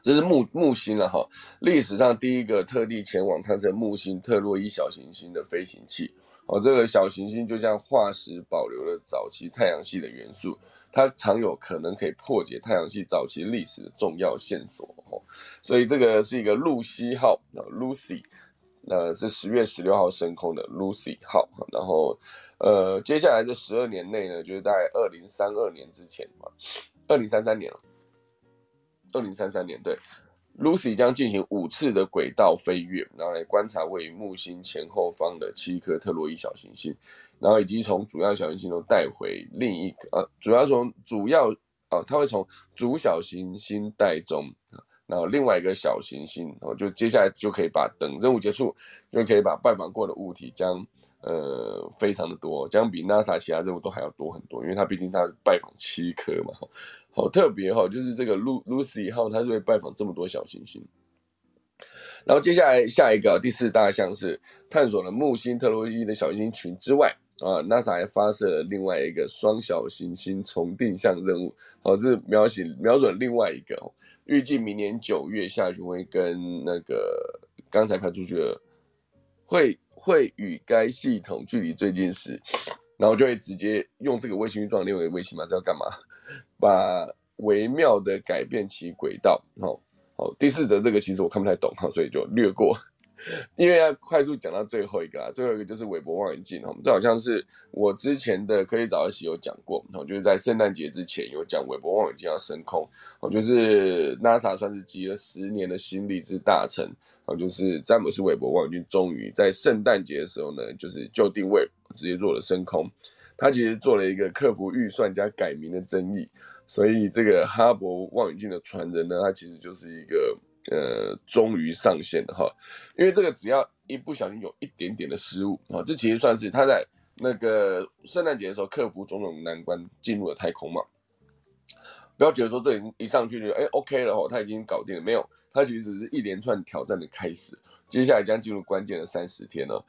这是木木星了哈。历史上第一个特地前往探测木星特洛伊小行星的飞行器。哦，这个小行星就像化石保留了早期太阳系的元素，它常有可能可以破解太阳系早期历史的重要线索。哦，所以这个是一个露西号啊，Lucy。呃，是十月十六号升空的 Lucy 号，然后，呃，接下来这十二年内呢，就是在二零三二年之前嘛，二零三三年了，二零三三年对，Lucy 将进行五次的轨道飞跃，然后来观察位于木星前后方的七颗特洛伊小行星，然后以及从主要小行星中带回另一个，呃，主要从主要，呃，它会从主小行星带中。然后另外一个小行星，然后就接下来就可以把等任务结束，就可以把拜访过的物体将呃非常的多，将比 NASA 其他任务都还要多很多，因为它毕竟它拜访七颗嘛，好特别哈，就是这个 Lu Lucy 号它就会拜访这么多小行星。然后接下来下一个第四大项是探索了木星、特洛伊的小行星群之外啊，NASA 还发射了另外一个双小行星重定向任务，好，是瞄准瞄准另外一个，预计明年九月下旬会跟那个刚才派出去的会会与该系统距离最近时，然后就会直接用这个卫星去撞另外一个卫星嘛，这要干嘛？把微妙的改变其轨道，好。哦，第四则这个其实我看不太懂哈，所以就略过，因为要快速讲到最后一个啊，最后一个就是韦伯望远镜哈，这好像是我之前的科技早自习有讲过，哦，就是在圣诞节之前有讲韦伯望远镜要升空，哦，就是 NASA 算是集了十年的心力之大成，哦，就是詹姆斯韦伯望远镜终于在圣诞节的时候呢，就是就定位直接做了升空，他其实做了一个克服预算加改名的争议。所以这个哈勃望远镜的传人呢，它其实就是一个呃，终于上线了哈。因为这个只要一不小心有一点点的失误啊，这其实算是他在那个圣诞节的时候克服种种难关进入了太空嘛。不要觉得说这已经一上去就哎 OK 了哈，他已经搞定了，没有，他其实只是一连串挑战的开始，接下来将进入关键的三十天了。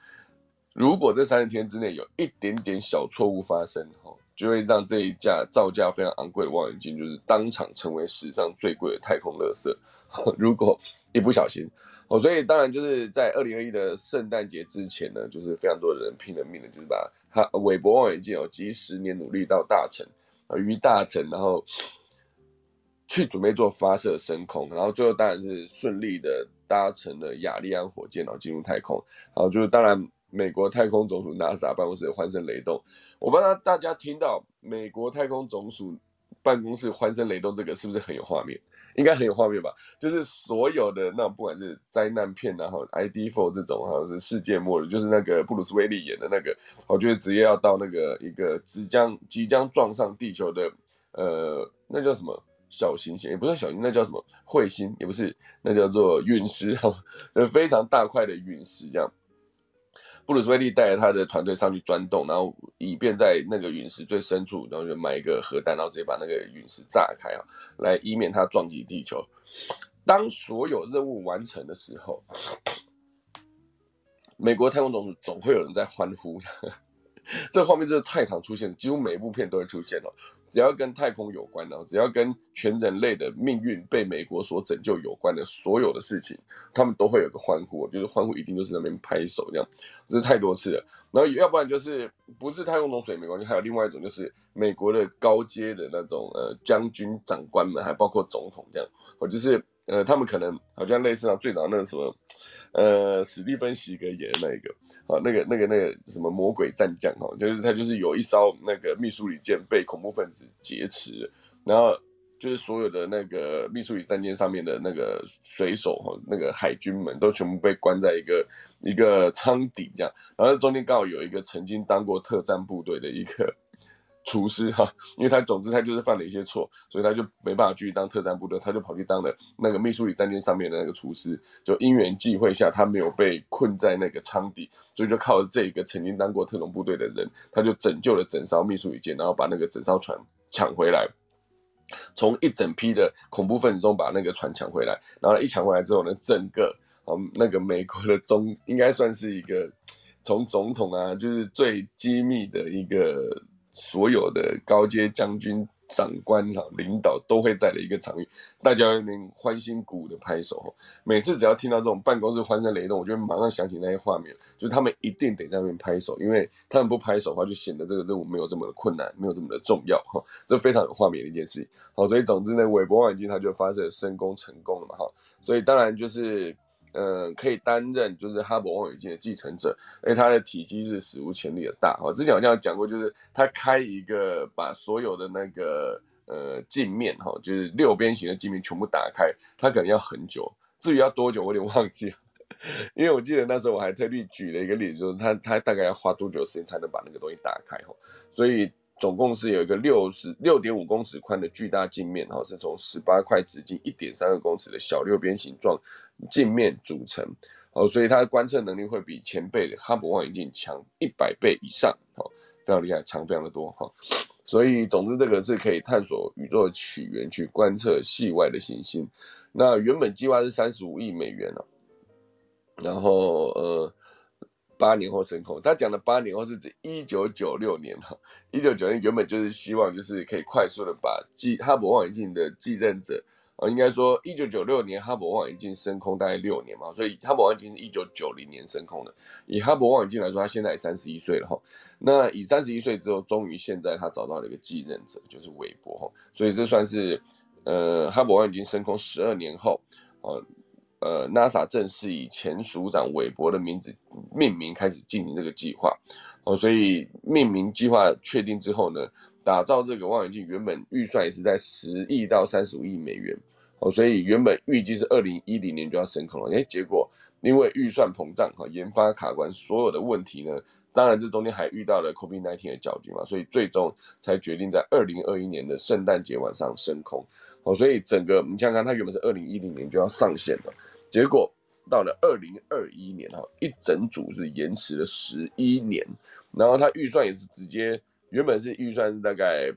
如果这三十天之内有一点点小错误发生哈。就会让这一架造价非常昂贵的望远镜，就是当场成为史上最贵的太空垃圾。如果一不小心，哦，所以当然就是在二零二一的圣诞节之前呢，就是非常多的人拼了命的，就是把它韦伯望远镜哦，几十年努力到大成，于大成，然后去准备做发射升空，然后最后当然是顺利的搭乘了亚利安火箭，然后进入太空。然后，就是当然。美国太空总署 NASA 办公室欢声雷动，我不知道大家听到美国太空总署办公室欢声雷动这个是不是很有画面？应该很有画面吧？就是所有的那种不管是灾难片，然后 ID4 这种哈是世界末日，就是那个布鲁斯威利演的那个，我觉得直接要到那个一个即将即将撞上地球的呃，那叫什么小行星？也不是小星，那叫什么彗星？也不是，那叫做陨石哈，呃，非常大块的陨石这样。布鲁斯威利带着他的团队上去钻洞，然后以便在那个陨石最深处，然后就埋一个核弹，然后直接把那个陨石炸开啊，来以免它撞击地球。当所有任务完成的时候，美国太空总署总会有人在欢呼。这画面真的太常出现了，几乎每一部片都会出现哦。只要跟太空有关的，只要跟全人类的命运被美国所拯救有关的所有的事情，他们都会有个欢呼。我觉得欢呼一定就是那边拍手这样，这是太多次了。然后要不然就是不是太空总署也没关系，还有另外一种就是美国的高阶的那种呃将军长官们，还包括总统这样，或就是。呃，他们可能好像类似啊，最早那个什么，呃，史蒂芬席格演的那一个，啊，那个那个那个什么魔鬼战将哈，就是他就是有一艘那个密苏里舰被恐怖分子劫持，然后就是所有的那个密苏里战舰上面的那个水手哈，那个海军们都全部被关在一个一个舱底这样，然后中间刚好有一个曾经当过特战部队的一个。厨师哈，因为他总之他就是犯了一些错，所以他就没办法继续当特战部队，他就跑去当了那个秘书里战舰上面的那个厨师。就因缘际会下，他没有被困在那个舱底，所以就靠这个曾经当过特种部队的人，他就拯救了整艘秘书里舰，然后把那个整艘船抢回来，从一整批的恐怖分子中把那个船抢回来。然后一抢回来之后呢，整个啊那个美国的中应该算是一个从总统啊，就是最机密的一个。所有的高阶将军、长官哈，领导都会在的一个场域，大家那边欢欣鼓舞的拍手。每次只要听到这种办公室欢声雷动，我就马上想起那些画面，就是他们一定得在那边拍手，因为他们不拍手的话，就显得这个任务没有这么的困难，没有这么的重要哈。这非常有画面的一件事情。好，所以总之呢，韦伯望远镜它就发射升空成功了嘛哈。所以当然就是。嗯，可以担任就是哈勃望远镜的继承者，因为它的体积是史无前例的大。哈，之前好像讲过，就是它开一个把所有的那个呃镜面哈，就是六边形的镜面全部打开，它可能要很久。至于要多久，我有点忘记了，因为我记得那时候我还特地举了一个例子，就是它它大概要花多久时间才能把那个东西打开哈。所以总共是有一个六十六点五公尺宽的巨大镜面，哈，是从十八块直径一点三二公尺的小六边形状。镜面组成，哦，所以它的观测能力会比前辈的哈勃望远镜强一百倍以上，哦，非常厉害，强非常的多，哈。所以总之这个是可以探索宇宙的起源，去观测系外的行星。那原本计划是三十五亿美元哦，然后呃。八年后升空，他讲的八年后是指一九九六年哈，一九九六年原本就是希望就是可以快速的把继哈勃望远镜的继任者，啊，应该说一九九六年哈勃望远镜升空大概六年嘛，所以哈勃望远镜是一九九零年升空的。以哈勃望远镜来说，他现在三十一岁了哈，那以三十一岁之后，终于现在他找到了一个继任者，就是韦伯哈，所以这算是呃哈勃望远镜升空十二年后，啊。呃，NASA 正式以前署长韦伯的名字命名，开始进行这个计划。哦，所以命名计划确定之后呢，打造这个望远镜原本预算也是在十亿到三十五亿美元。哦，所以原本预计是二零一零年就要升空了。哎，结果因为预算膨胀和，研发卡关，所有的问题呢，当然这中间还遇到了 COVID-19 的搅局嘛，所以最终才决定在二零二一年的圣诞节晚上升空。哦，所以整个你想想看，它原本是二零一零年就要上线的。结果到了二零二一年哈，一整组是延迟了十一年，然后它预算也是直接原本是预算是大概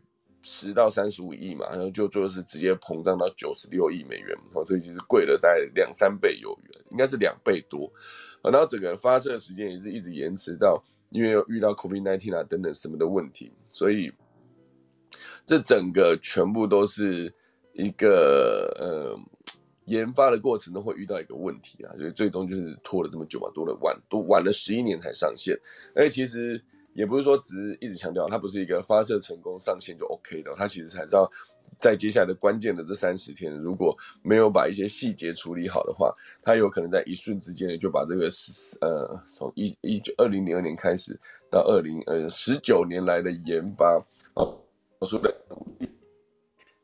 十到三十五亿嘛，然后就最后是直接膨胀到九十六亿美元，哦，所以其实贵了在两三倍有余，应该是两倍多，然后整个发射时间也是一直延迟到，因为又遇到 COVID nineteen 啊等等什么的问题，所以这整个全部都是一个呃。研发的过程都会遇到一个问题啊，所以最终就是拖了这么久嘛，多了晚都晚了十一年才上线。而且其实也不是说只是一直强调它不是一个发射成功上线就 OK 的，它其实才知道在接下来的关键的这三十天，如果没有把一些细节处理好的话，它有可能在一瞬之间就把这个呃从一一九二零零二年开始到二零呃十九年来的研发啊，我说的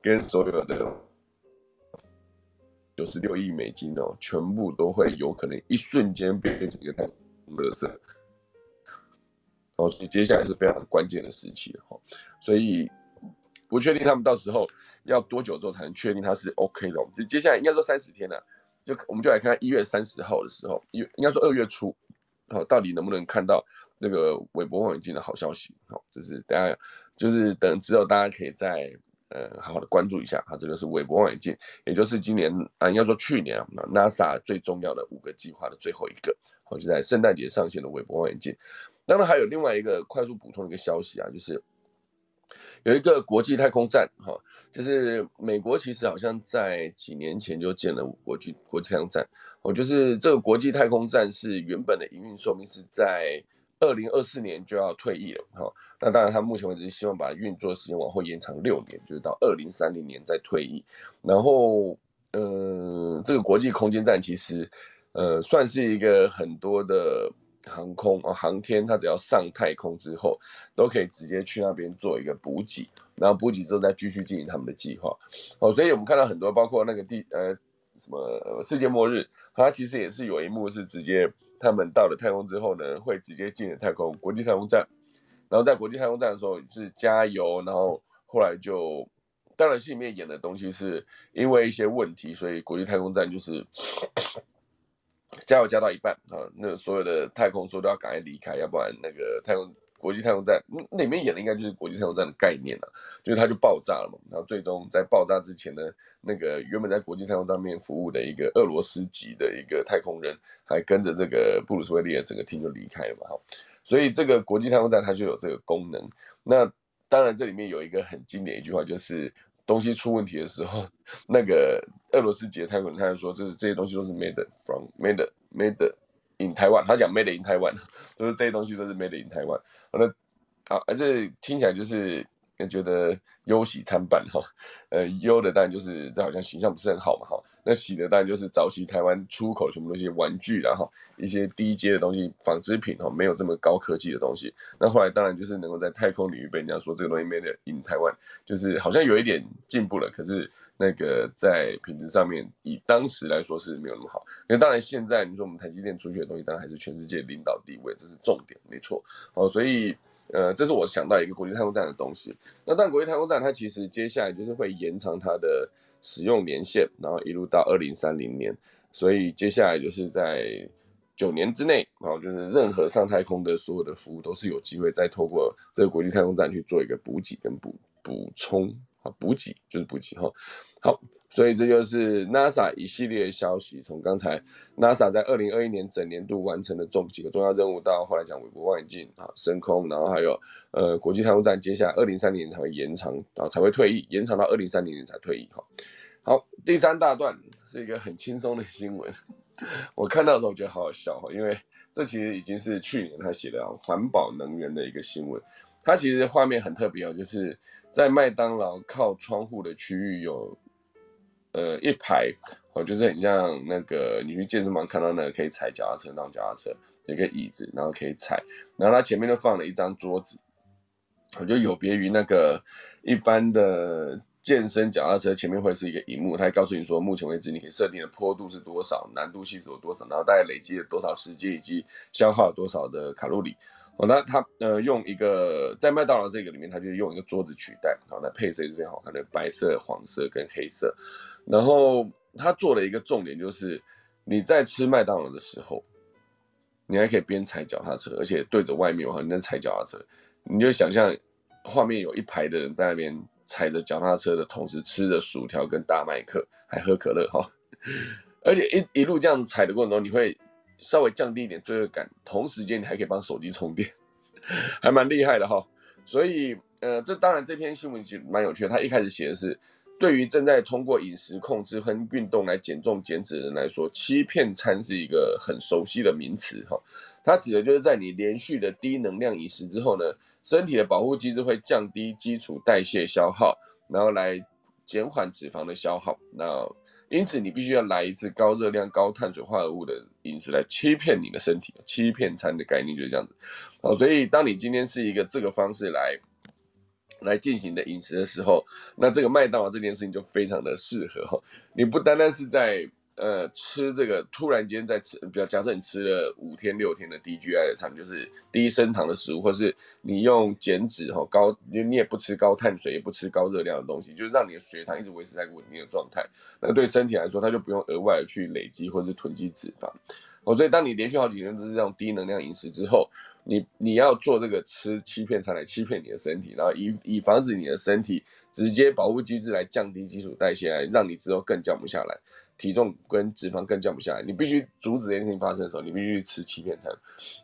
跟所有的。九十六亿美金哦，全部都会有可能一瞬间变成一个太空垃圾，哦，所以接下来是非常关键的时期哈，所以不确定他们到时候要多久之后才能确定它是 OK 的，就接下来应该说三十天了，就我们就来看一月三十号的时候，一应该说二月初，好，到底能不能看到那个韦伯望远镜的好消息？好，就是等下就是等之后大家可以在。呃，好好的关注一下，哈，这个是韦伯望远镜，也就是今年啊，应该说去年啊，NASA 最重要的五个计划的最后一个，好，就在圣诞节上线的韦伯望远镜。当然还有另外一个快速补充的一个消息啊，就是有一个国际太空站，哈，就是美国其实好像在几年前就建了国际国际太空站，哦，就是这个国际太空站是原本的营运寿命是在。二零二四年就要退役了，哈，那当然他目前为止希望把运作时间往后延长六年，就是到二零三零年再退役。然后，呃，这个国际空间站其实，呃，算是一个很多的航空啊航天，它只要上太空之后，都可以直接去那边做一个补给，然后补给之后再继续进行他们的计划。哦，所以我们看到很多，包括那个地呃什么世界末日，它其实也是有一幕是直接。他们到了太空之后呢，会直接进了太空国际太空站，然后在国际太空站的时候是加油，然后后来就，当然戏里面演的东西是因为一些问题，所以国际太空站就是 加油加到一半啊，那所有的太空说都要赶快离开，要不然那个太空。国际太空站那里面演的应该就是国际太空站的概念了，就是它就爆炸了嘛。然后最终在爆炸之前呢，那个原本在国际太空站面服务的一个俄罗斯籍的一个太空人，还跟着这个布鲁斯威利的整个厅就离开了嘛。哈，所以这个国际太空站它就有这个功能。那当然这里面有一个很经典一句话，就是东西出问题的时候，那个俄罗斯籍的太空人他就说，就是这些东西都是 made from made made。In Taiwan，他讲 made in Taiwan，就是这些东西都是 made in Taiwan。那好，而且听起来就是觉得忧喜参半哈。呃，忧的当然就是这好像形象不是很好嘛哈。那喜的当然就是早期台湾出口全部都是玩具，然后一些低阶的东西、纺织品哈，没有这么高科技的东西。那后来当然就是能够在太空领域被人家说这个东西 made in 台湾就是好像有一点进步了。可是那个在品质上面，以当时来说是没有那么好。那当然现在你说我们台积电出去的东西，当然还是全世界领导地位，这是重点，没错。哦，所以。呃，这是我想到一个国际太空站的东西。那但国际太空站它其实接下来就是会延长它的使用年限，然后一路到二零三零年。所以接下来就是在九年之内，然后就是任何上太空的所有的服务都是有机会再透过这个国际太空站去做一个补给跟补补充啊，补给就是补给哈。好，所以这就是 NASA 一系列的消息，从刚才 NASA 在二零二一年整年度完成的重几个重要任务，到后来讲韦伯望远镜啊升空，然后还有呃国际太空站，接下来二零三零年才会延长，然后才会退役，延长到二零三零年才退役哈。好，第三大段是一个很轻松的新闻，我看到的时候觉得好好笑哈，因为这其实已经是去年他写的环保能源的一个新闻，它其实画面很特别哦，就是在麦当劳靠窗户的区域有。呃，一排哦，就是很像那个你去健身房看到那个可以踩脚踏车那种脚踏车，有个椅子，然后可以踩，然后它前面就放了一张桌子，我就有别于那个一般的健身脚踏车，前面会是一个荧幕，它会告诉你说，目前为止你可以设定的坡度是多少，难度系数有多少，然后大概累积了多少时间以及消耗了多少的卡路里。哦，那它呃用一个在麦当劳这个里面，它就用一个桌子取代，然后那配色是非常好看的，白色、黄色跟黑色。然后他做了一个重点，就是你在吃麦当劳的时候，你还可以边踩脚踏车，而且对着外面，话，你在踩脚踏车，你就想象画面有一排的人在那边踩着脚踏车的同时，吃着薯条跟大麦克，还喝可乐哈，而且一一路这样子踩的过程中，你会稍微降低一点罪恶感，同时间你还可以帮手机充电，还蛮厉害的哈。所以呃，这当然这篇新闻其实蛮有趣的，他一开始写的是。对于正在通过饮食控制和运动来减重减脂的人来说，欺骗餐是一个很熟悉的名词哈。它指的就是在你连续的低能量饮食之后呢，身体的保护机制会降低基础代谢消耗，然后来减缓脂肪的消耗。那因此你必须要来一次高热量、高碳水化合物的饮食来欺骗你的身体。欺骗餐的概念就是这样子。好，所以当你今天是一个这个方式来。来进行的饮食的时候，那这个麦当劳这件事情就非常的适合哈。你不单单是在呃吃这个，突然间在吃，比如假设你吃了五天六天的低 GI 的餐，就是低升糖的食物，或是你用减脂哈高，你你也不吃高碳水，也不吃高热量的东西，就是让你的血糖一直维持在稳定的状态。那对身体来说，它就不用额外的去累积或是囤积脂肪。哦，所以当你连续好几天都是这种低能量饮食之后，你你要做这个吃欺骗餐来欺骗你的身体，然后以以防止你的身体直接保护机制来降低基础代谢，来让你之后更降不下来，体重跟脂肪更降不下来。你必须阻止这件事情发生的时候，你必须吃欺骗餐。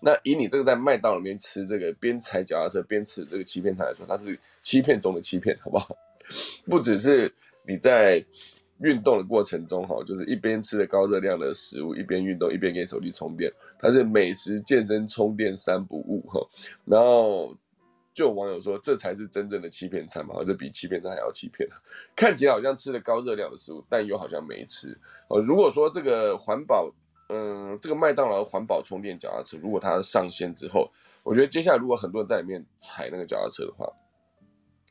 那以你这个在麦当劳里面吃这个边踩脚踏车边吃这个欺骗餐来说，它是欺骗中的欺骗，好不好？不只是你在。运动的过程中，哈，就是一边吃着高热量的食物，一边运动，一边给手机充电，它是美食、健身、充电三不误，哈。然后就有网友说，这才是真正的欺骗餐嘛，这比欺骗餐还要欺骗看起来好像吃了高热量的食物，但又好像没吃。哦，如果说这个环保，嗯，这个麦当劳环保充电脚踏车，如果它上线之后，我觉得接下来如果很多人在里面踩那个脚踏车的话，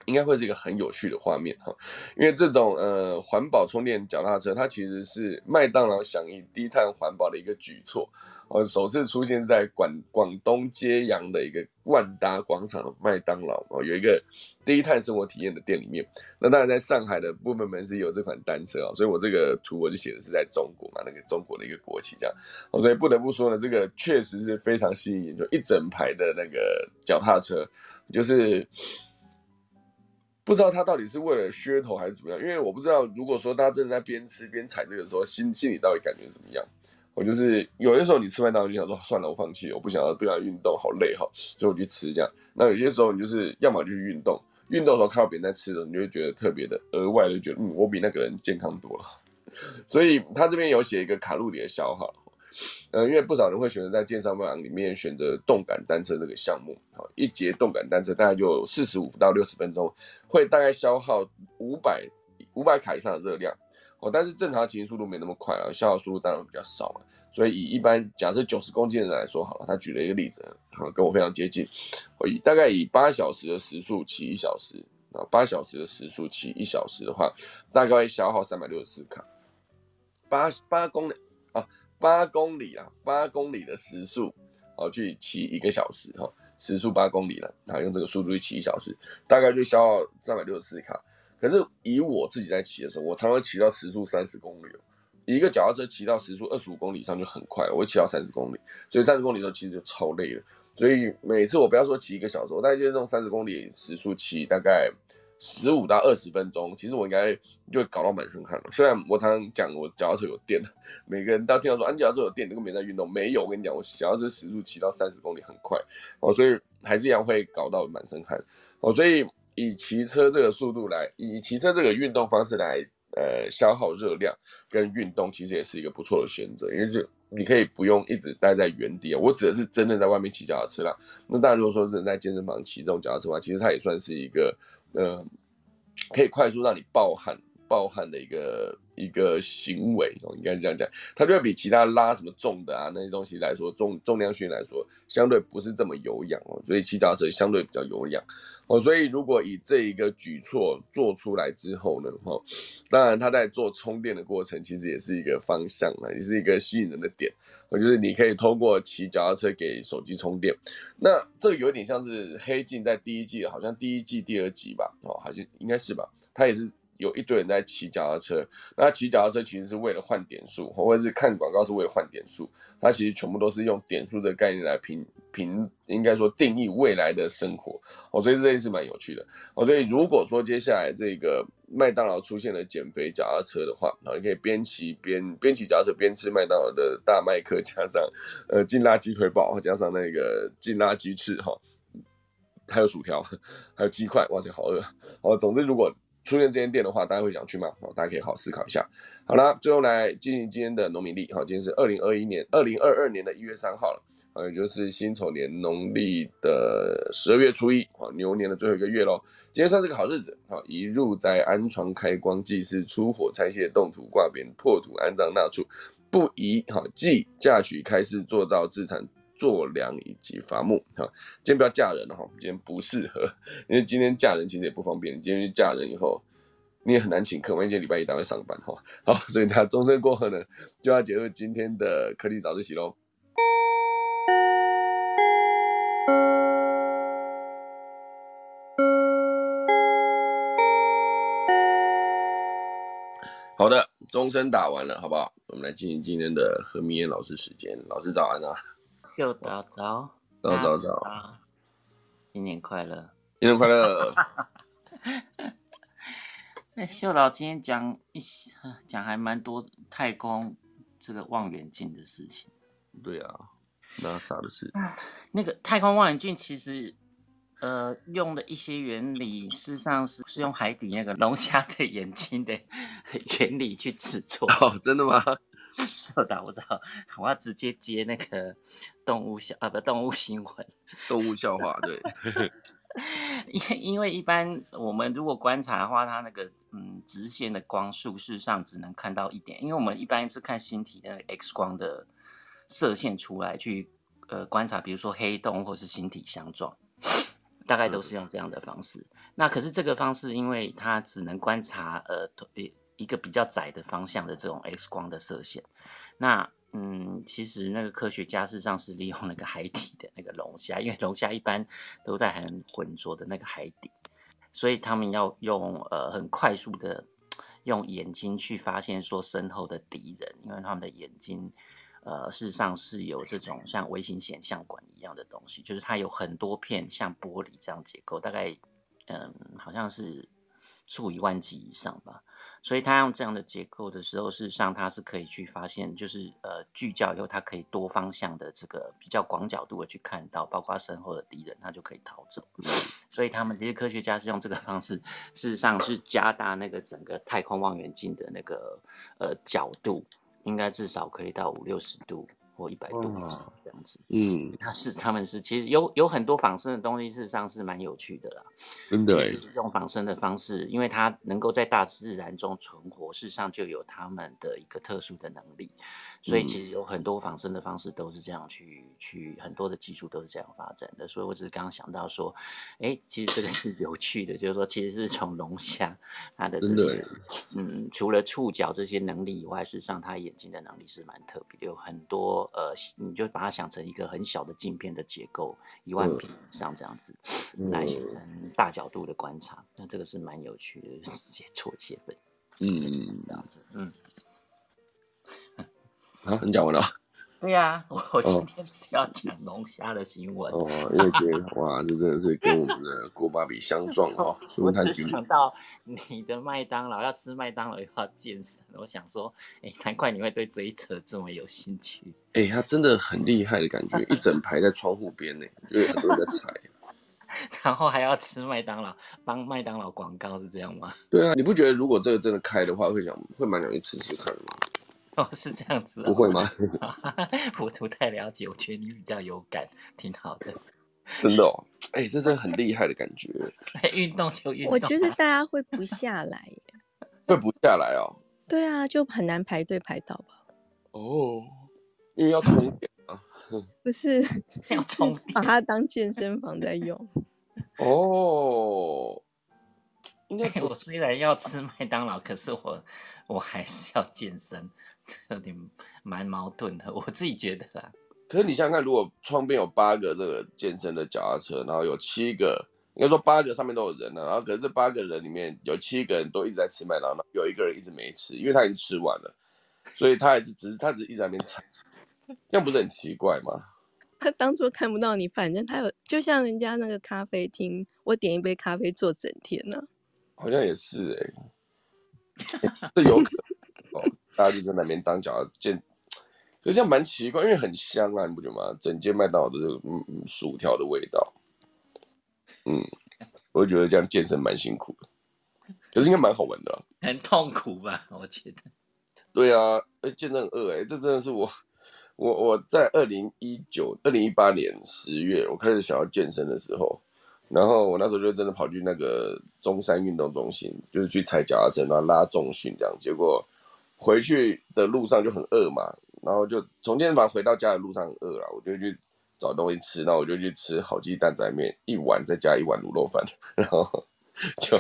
应该会是一个很有趣的画面哈，因为这种呃环保充电脚踏车，它其实是麦当劳响应低碳环保的一个举措，哦，首次出现在广广东揭阳的一个万达广场的麦当劳哦，有一个低碳生活体验的店里面。那当然在上海的部分门市有这款单车哦，所以我这个图我就写的是在中国嘛，那个中国的一个国旗这样，哦，所以不得不说呢，这个确实是非常吸引，就一整排的那个脚踏车，就是。不知道他到底是为了噱头还是怎么样，因为我不知道，如果说大家真的在边吃边踩这个时候，心心里到底感觉怎么样？我就是有些时候你吃饭当劳就想说算了，我放弃，我不想要不想运动，好累哈，所以我去吃这样。那有些时候你就是要么就去运动，运动的时候看到别人在吃的，你就会觉得特别的额外的觉得，嗯，我比那个人健康多了。所以他这边有写一个卡路里的消耗。呃，因为不少人会选择在健身房里面选择动感单车这个项目，好，一节动感单车大概就四十五到六十分钟，会大概消耗五百五百卡以上的热量，哦，但是正常骑行速度没那么快啊，消耗速度当然比较少了，所以以一般假设九十公斤的人来说好了，他举了一个例子，好，跟我非常接近，我以大概以八小时的时速骑一小时，啊，八小时的时速骑一小时的话，大概会消耗三百六十四卡，八八公里啊。八公里啊，八公里的时速，哦，去骑一个小时哈，时速八公里了，啊，用这个速度去骑一小时，大概就消耗三百六十四卡。可是以我自己在骑的时候，我常常骑到时速三十公里哦，一个脚踏车骑到时速二十五公里以上就很快了，我骑到三十公里，所以三十公里的时候其实就超累了。所以每次我不要说骑一个小时，我大概就是用三十公里时速骑大概十五到二十分钟，其实我应该就会搞到满身汗了。虽然我常常讲我脚踏车有电，每个人都听到说，啊，脚踏车有电，你根本没在运动。没有，我跟你讲，我脚踏车时速骑到三十公里很快哦，所以还是一样会搞到满身汗哦。所以以骑车这个速度来，以骑车这个运动方式来，呃，消耗热量跟运动，其实也是一个不错的选择，因为是你可以不用一直待在原地啊。我指的是真的在外面骑脚踏车啦。那当然，如果说是在健身房骑这种脚踏车的话，其实它也算是一个。呃，可以快速让你暴汗、暴汗的一个一个行为哦，应该是这样讲，它就会比其他拉什么重的啊那些东西来说，重重量训练来说，相对不是这么有氧哦，所以骑脚车相对比较有氧。哦，所以如果以这一个举措做出来之后呢，哈，当然他在做充电的过程，其实也是一个方向啊，也是一个吸引人的点。我觉得你可以通过骑脚踏车给手机充电，那这个有点像是黑镜在第一季，好像第一季第二集吧，哦，还是应该是吧，他也是有一堆人在骑脚踏车，那骑脚踏车其实是为了换点数，或者是看广告是为了换点数，它其实全部都是用点数的概念来评。评应该说定义未来的生活，哦，所以这件事蛮有趣的，哦，所以如果说接下来这个麦当劳出现了减肥脚踏车的话，啊，你可以边骑边边骑脚踏车边吃麦当劳的大麦克，加上呃劲辣鸡腿堡，加上那个劲辣鸡翅哈，还有薯条，还有鸡块，哇塞，好饿，哦，总之如果出现这间店的话，大家会想去吗？好，大家可以好好思考一下。好了，最后来进行今天的农民历，好，今天是二零二一年二零二二年的一月三号了。呃，也就是辛丑年农历的十二月初一，啊，牛年的最后一个月喽。今天算是个好日子，好，一入宅安床开光祭祀出火拆卸动土挂匾破土安葬纳畜，不宜哈祭嫁娶开市做造自产做粮以及伐木哈。今天不要嫁人了哈，今天不适合，因为今天嫁人其实也不方便。今天嫁人以后，你也很难请客，万一今天礼拜一单位上班哈。好，所以他终身过后呢，就要结束今天的科技早自习喽。好的，钟声打完了，好不好？我们来进行今天的何明燕老师时间。老师早安啊！秀早早早早早，新年快乐！新年快乐！那秀老今天讲一讲还蛮多太空这个望远镜的事情。对啊，那啥的事？那个太空望远镜其实。呃，用的一些原理，事实上是是用海底那个龙虾的眼睛的 原理去制作。哦，真的吗？是的，我知道。我要直接接那个动物笑啊，不，动物新闻。动物笑话，对。因因为一般我们如果观察的话，它那个嗯直线的光束，事实上只能看到一点。因为我们一般是看星体的 X 光的射线出来去呃观察，比如说黑洞或是星体相撞。大概都是用这样的方式，那可是这个方式，因为它只能观察呃一个比较窄的方向的这种 X 光的射线，那嗯，其实那个科学家事实上是利用那个海底的那个龙虾，因为龙虾一般都在很浑浊的那个海底，所以他们要用呃很快速的用眼睛去发现说身后的敌人，因为他们的眼睛。呃，事实上是有这种像微型显像管一样的东西，就是它有很多片像玻璃这样结构，大概嗯，好像是数一万级以上吧。所以他用这样的结构的时候，事实上他是可以去发现，就是呃聚焦以后，他可以多方向的这个比较广角度的去看到，包括身后的敌人，他就可以逃走。所以他们这些科学家是用这个方式，事实上是加大那个整个太空望远镜的那个呃角度。应该至少可以到五六十度或一百度以上这样子。嗯，他是他们是其实有有很多仿生的东西，事实上是蛮有趣的啦。真的，用仿生的方式，因为它能够在大自然中存活，事实上就有他们的一个特殊的能力。所以其实有很多仿生的方式都是这样去去很多的技术都是这样发展的。所以我只是刚刚想到说，哎，其实这个是 有趣的，就是说其实是从龙虾它的这些嗯，除了触角这些能力以外，事实上它眼睛的能力是蛮特别，有很多呃，你就把它想成一个很小的镜片的结构，一万平以上这样子来形成大角度的观察。那这个是蛮有趣的，直接做一些分，嗯，这样子，嗯。啊，你讲完了？对呀、我我今哦天只要讲龙虾的新闻，哦，因为觉得哇，这真的是跟我们的锅巴比相撞哦，说我只想到你的麦当劳要吃麦当劳又要健身，我想说，哎，难怪你会对这一则这么有兴趣。哎、他真的很厉害的感觉，一整排在窗户边呢，就有很多人在踩。然后还要吃麦当劳，帮麦当劳广告是这样吗？对啊，你不觉得如果这个真的开的话，会想会蛮想去吃吃看吗？哦，是这样子、哦，不会吗？我不太了解，我觉得你比较有感，挺好的。真的哦，哎、这真的很厉害的感觉，运动就运动啊，我觉得大家会不下来耶。会不下来哦。对啊，就很难排队排到吧？哦，因为要充电啊。不是，要是充把它当健身房在用。哦，应该不我虽然要吃麦当劳，可是我我还是要健身，有点蛮矛盾的。我自己觉得啦，可是你想想看，如果窗边有八个这个健身的脚踏车，然后有七个，应该说八个上面都有人了，然后可是这八个人里面有七个人都一直在吃麦当劳，有一个人一直没吃，因为他已经吃完了，所以他还是只是他只是一直在那边踩，这样不是很奇怪吗？他当做看不到你，反正他有，就像人家那个咖啡厅，我点一杯咖啡坐整天呢、好像也是哎、欸 这有可大家就在那边当脚踏健，可是这样蛮奇怪，因为很香啊，你不觉得吗？整间麦当劳都是嗯嗯薯条的味道，嗯，我就觉得这样健身蛮辛苦的，可是应该蛮好玩的啊、很痛苦吧？我觉得。对啊，哎，健身很饿哎，这真的是我，我我在二零一九、二零一八年十月，我开始想要健身的时候，然后我那时候就真的跑去那个中山运动中心，就是去踩脚踏车，然后拉重训这样。结果回去的路上就很饿嘛，然后就从健身房回到家的路上很饿了，我就去找东西吃，然后我就去吃好鸡蛋仔面一碗，再加一碗卤肉饭，然后就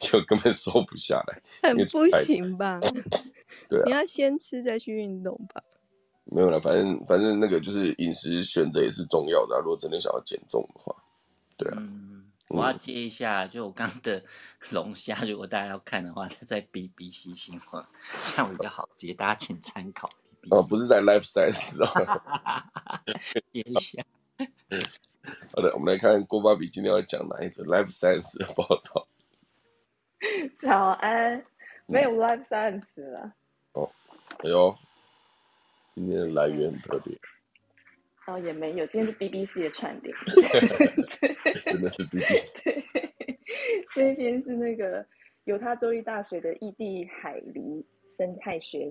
就根本瘦不下来。很不行吧？对啊你要先吃再去运动吧。没有了，反正反正那个就是饮食选择也是重要的、啊。如果真的想要减重的话，对啊，嗯，我要接一下，就我刚刚的 龙虾，如果大家要看的话，它在 BBC 新闻，这样比较好接，大家请参考。哦，不是在 Life Science 哦。接一下。好的，我们来看郭芭比今天要讲哪一则 Life Science 的报道。早安，没有 life science 了。哦哎呦，今天的来源很特别，哦，也没有，今天是 BBC 的串联。真的是 BBC。对，这一篇是那个犹他州立大学的异地海狸生态学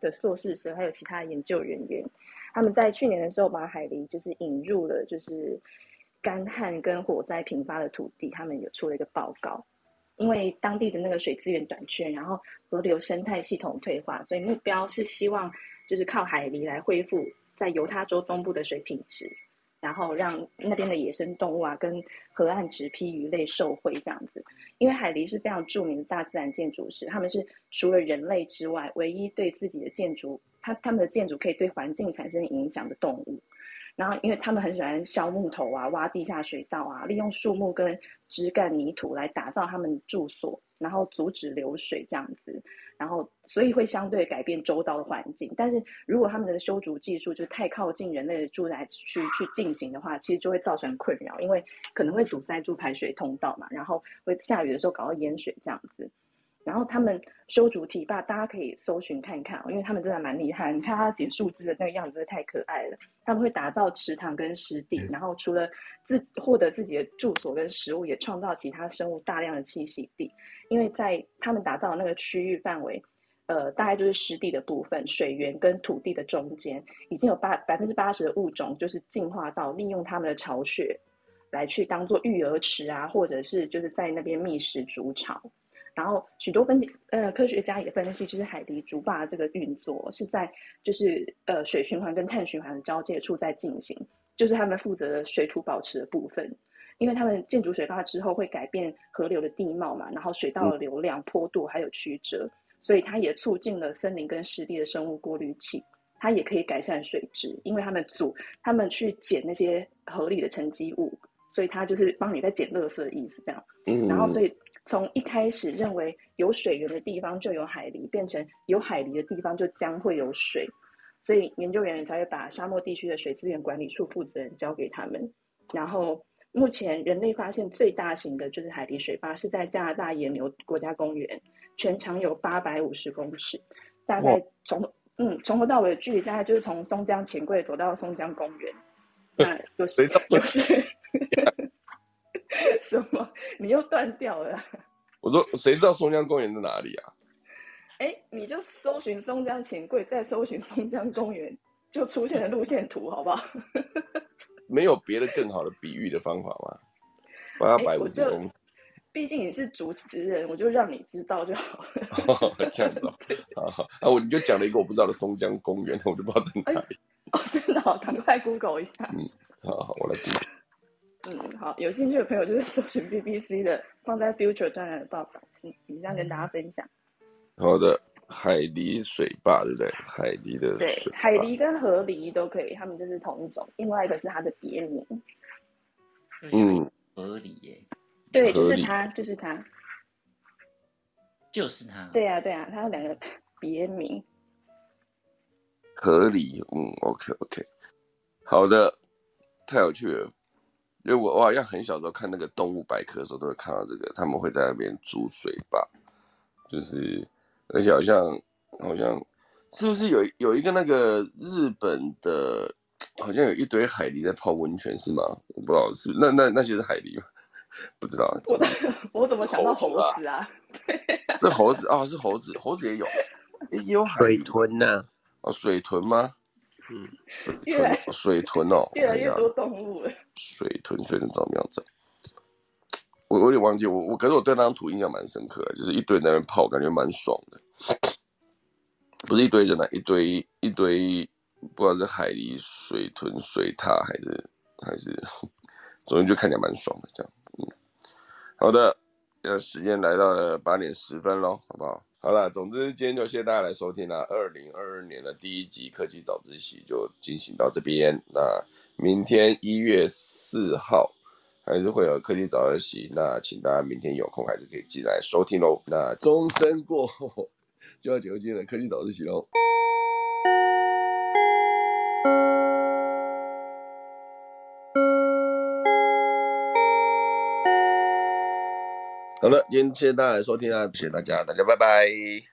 的硕士生，还有其他研究人员，他们在去年的时候把海狸就是引入了就是干旱跟火灾频发的土地，他们有出了一个报告。因为当地的那个水资源短缺，然后河流生态系统退化，所以目标是希望就是靠海狸来恢复在犹他州东部的水品质，然后让那边的野生动物啊跟河岸植批鱼类受惠这样子。因为海狸是非常著名的大自然建筑师，他们是除了人类之外，唯一对自己的建筑，它他们的建筑可以对环境产生影响的动物。然后，因为他们很喜欢削木头啊、挖地下水道啊，利用树木跟枝干、泥土来打造他们住所，然后阻止流水这样子。然后，所以会相对改变周遭的环境。但是如果他们的修筑技术就太靠近人类的住宅区去进行的话，其实就会造成困扰，因为可能会堵塞住排水通道嘛，然后会下雨的时候搞到淹水这样子。然后他们修筑堤坝，大家可以搜寻看看、哦，因为他们真的蛮厉害。你看他剪树枝的那个样子，真的太可爱了。他们会打造池塘跟湿地，然后除了自获得自己的住所跟食物，也创造其他生物大量的栖息地。因为在他们打造的那个区域范围，呃，大概就是湿地的部分，水源跟土地的中间，已经有八百分之八十的物种就是进化到利用他们的巢穴来去当做育儿池啊，或者是就是在那边觅食筑巢。然后许多分析，呃，科学家也分析，就是海狸竹坝这个运作是在就是呃水循环跟碳循环的交界处在进行，就是他们负责的水土保持的部分。因为他们建筑水坝之后会改变河流的地貌嘛，然后水道的流量、坡度还有曲折，所以它也促进了森林跟湿地的生物过滤器。它也可以改善水质，因为他们组他们去捡那些河里的沉积物，所以它就是帮你在捡垃圾的意思这样。嗯，然后所以从一开始认为有水源的地方就有海狸，变成有海狸的地方就将会有水。所以研究人员才会把沙漠地区的水资源管理处负责人交给他们。然后目前人类发现最大型的就是海底水坝，是在加拿大野牛国家公园，全长有八百五十公尺，大概从嗯从头到尾的距离大概就是从松江钱柜走到松江公园。那就是就是 什么？你又断掉了？我说谁知道松江公园在哪里啊？哎，你就搜寻松江钱柜，再搜寻松江公园，就出现了路线图，好不好？没有别的更好的比喻的方法吗？八百五十公尺。毕竟你是主持人，我就让你知道就好了。这样子，好好，啊我你就讲了一个我不知道的松江公园，我就不知道在哪里。哦，真的，好，赶快 Google 一下。嗯，好好，我来 Google。嗯，好，有兴趣的朋友就是搜寻 BBC 的放在 Future 专栏的报道，嗯，以上跟大家分享。好的，海狸水坝对不对？海狸的对，海狸跟河狸都可以，他们就是同一种。另外一个是它的别名。嗯，河狸耶。对，就是它，就是它，就是它。对呀，对呀，它有两个别名。河狸，嗯，OK，OK，好的，太有趣了。因为我我好像很小时候看那个动物百科的时候，都会看到这个，他们会在那边筑水坝，就是而且好像好像是不是有有一个那个日本的，好像有一堆海狸在泡温泉是吗？我不知道是那那那些是海狸吗？不知道。我我怎么想到猴子啊？对，那猴子啊，是猴子，猴子也有，也有水豚呐？哦，水豚吗？嗯，水豚，水豚哦，越来越多动物了。水豚，水豚怎么样子？我我有点忘记，我我可是我对那张图印象蛮深刻的，就是一堆在那边泡，感觉蛮爽的。不是一堆人啊，一堆一堆，不管是海狸、水豚、水獭还是还是，总之就看起来蛮爽的这样。嗯，好的，呃，时间来到了八点十分喽，好不好？好了，总之今天就谢谢大家来收听啦。二零二二年的第一集科技早自习就进行到这边。那明天一月四号还是会有科技早自习，那请大家明天有空还是可以进来收听喽。那钟声过后就要结束今天的科技早自习喽。好了，今天谢谢大家收听啊，谢谢大家，大家拜拜。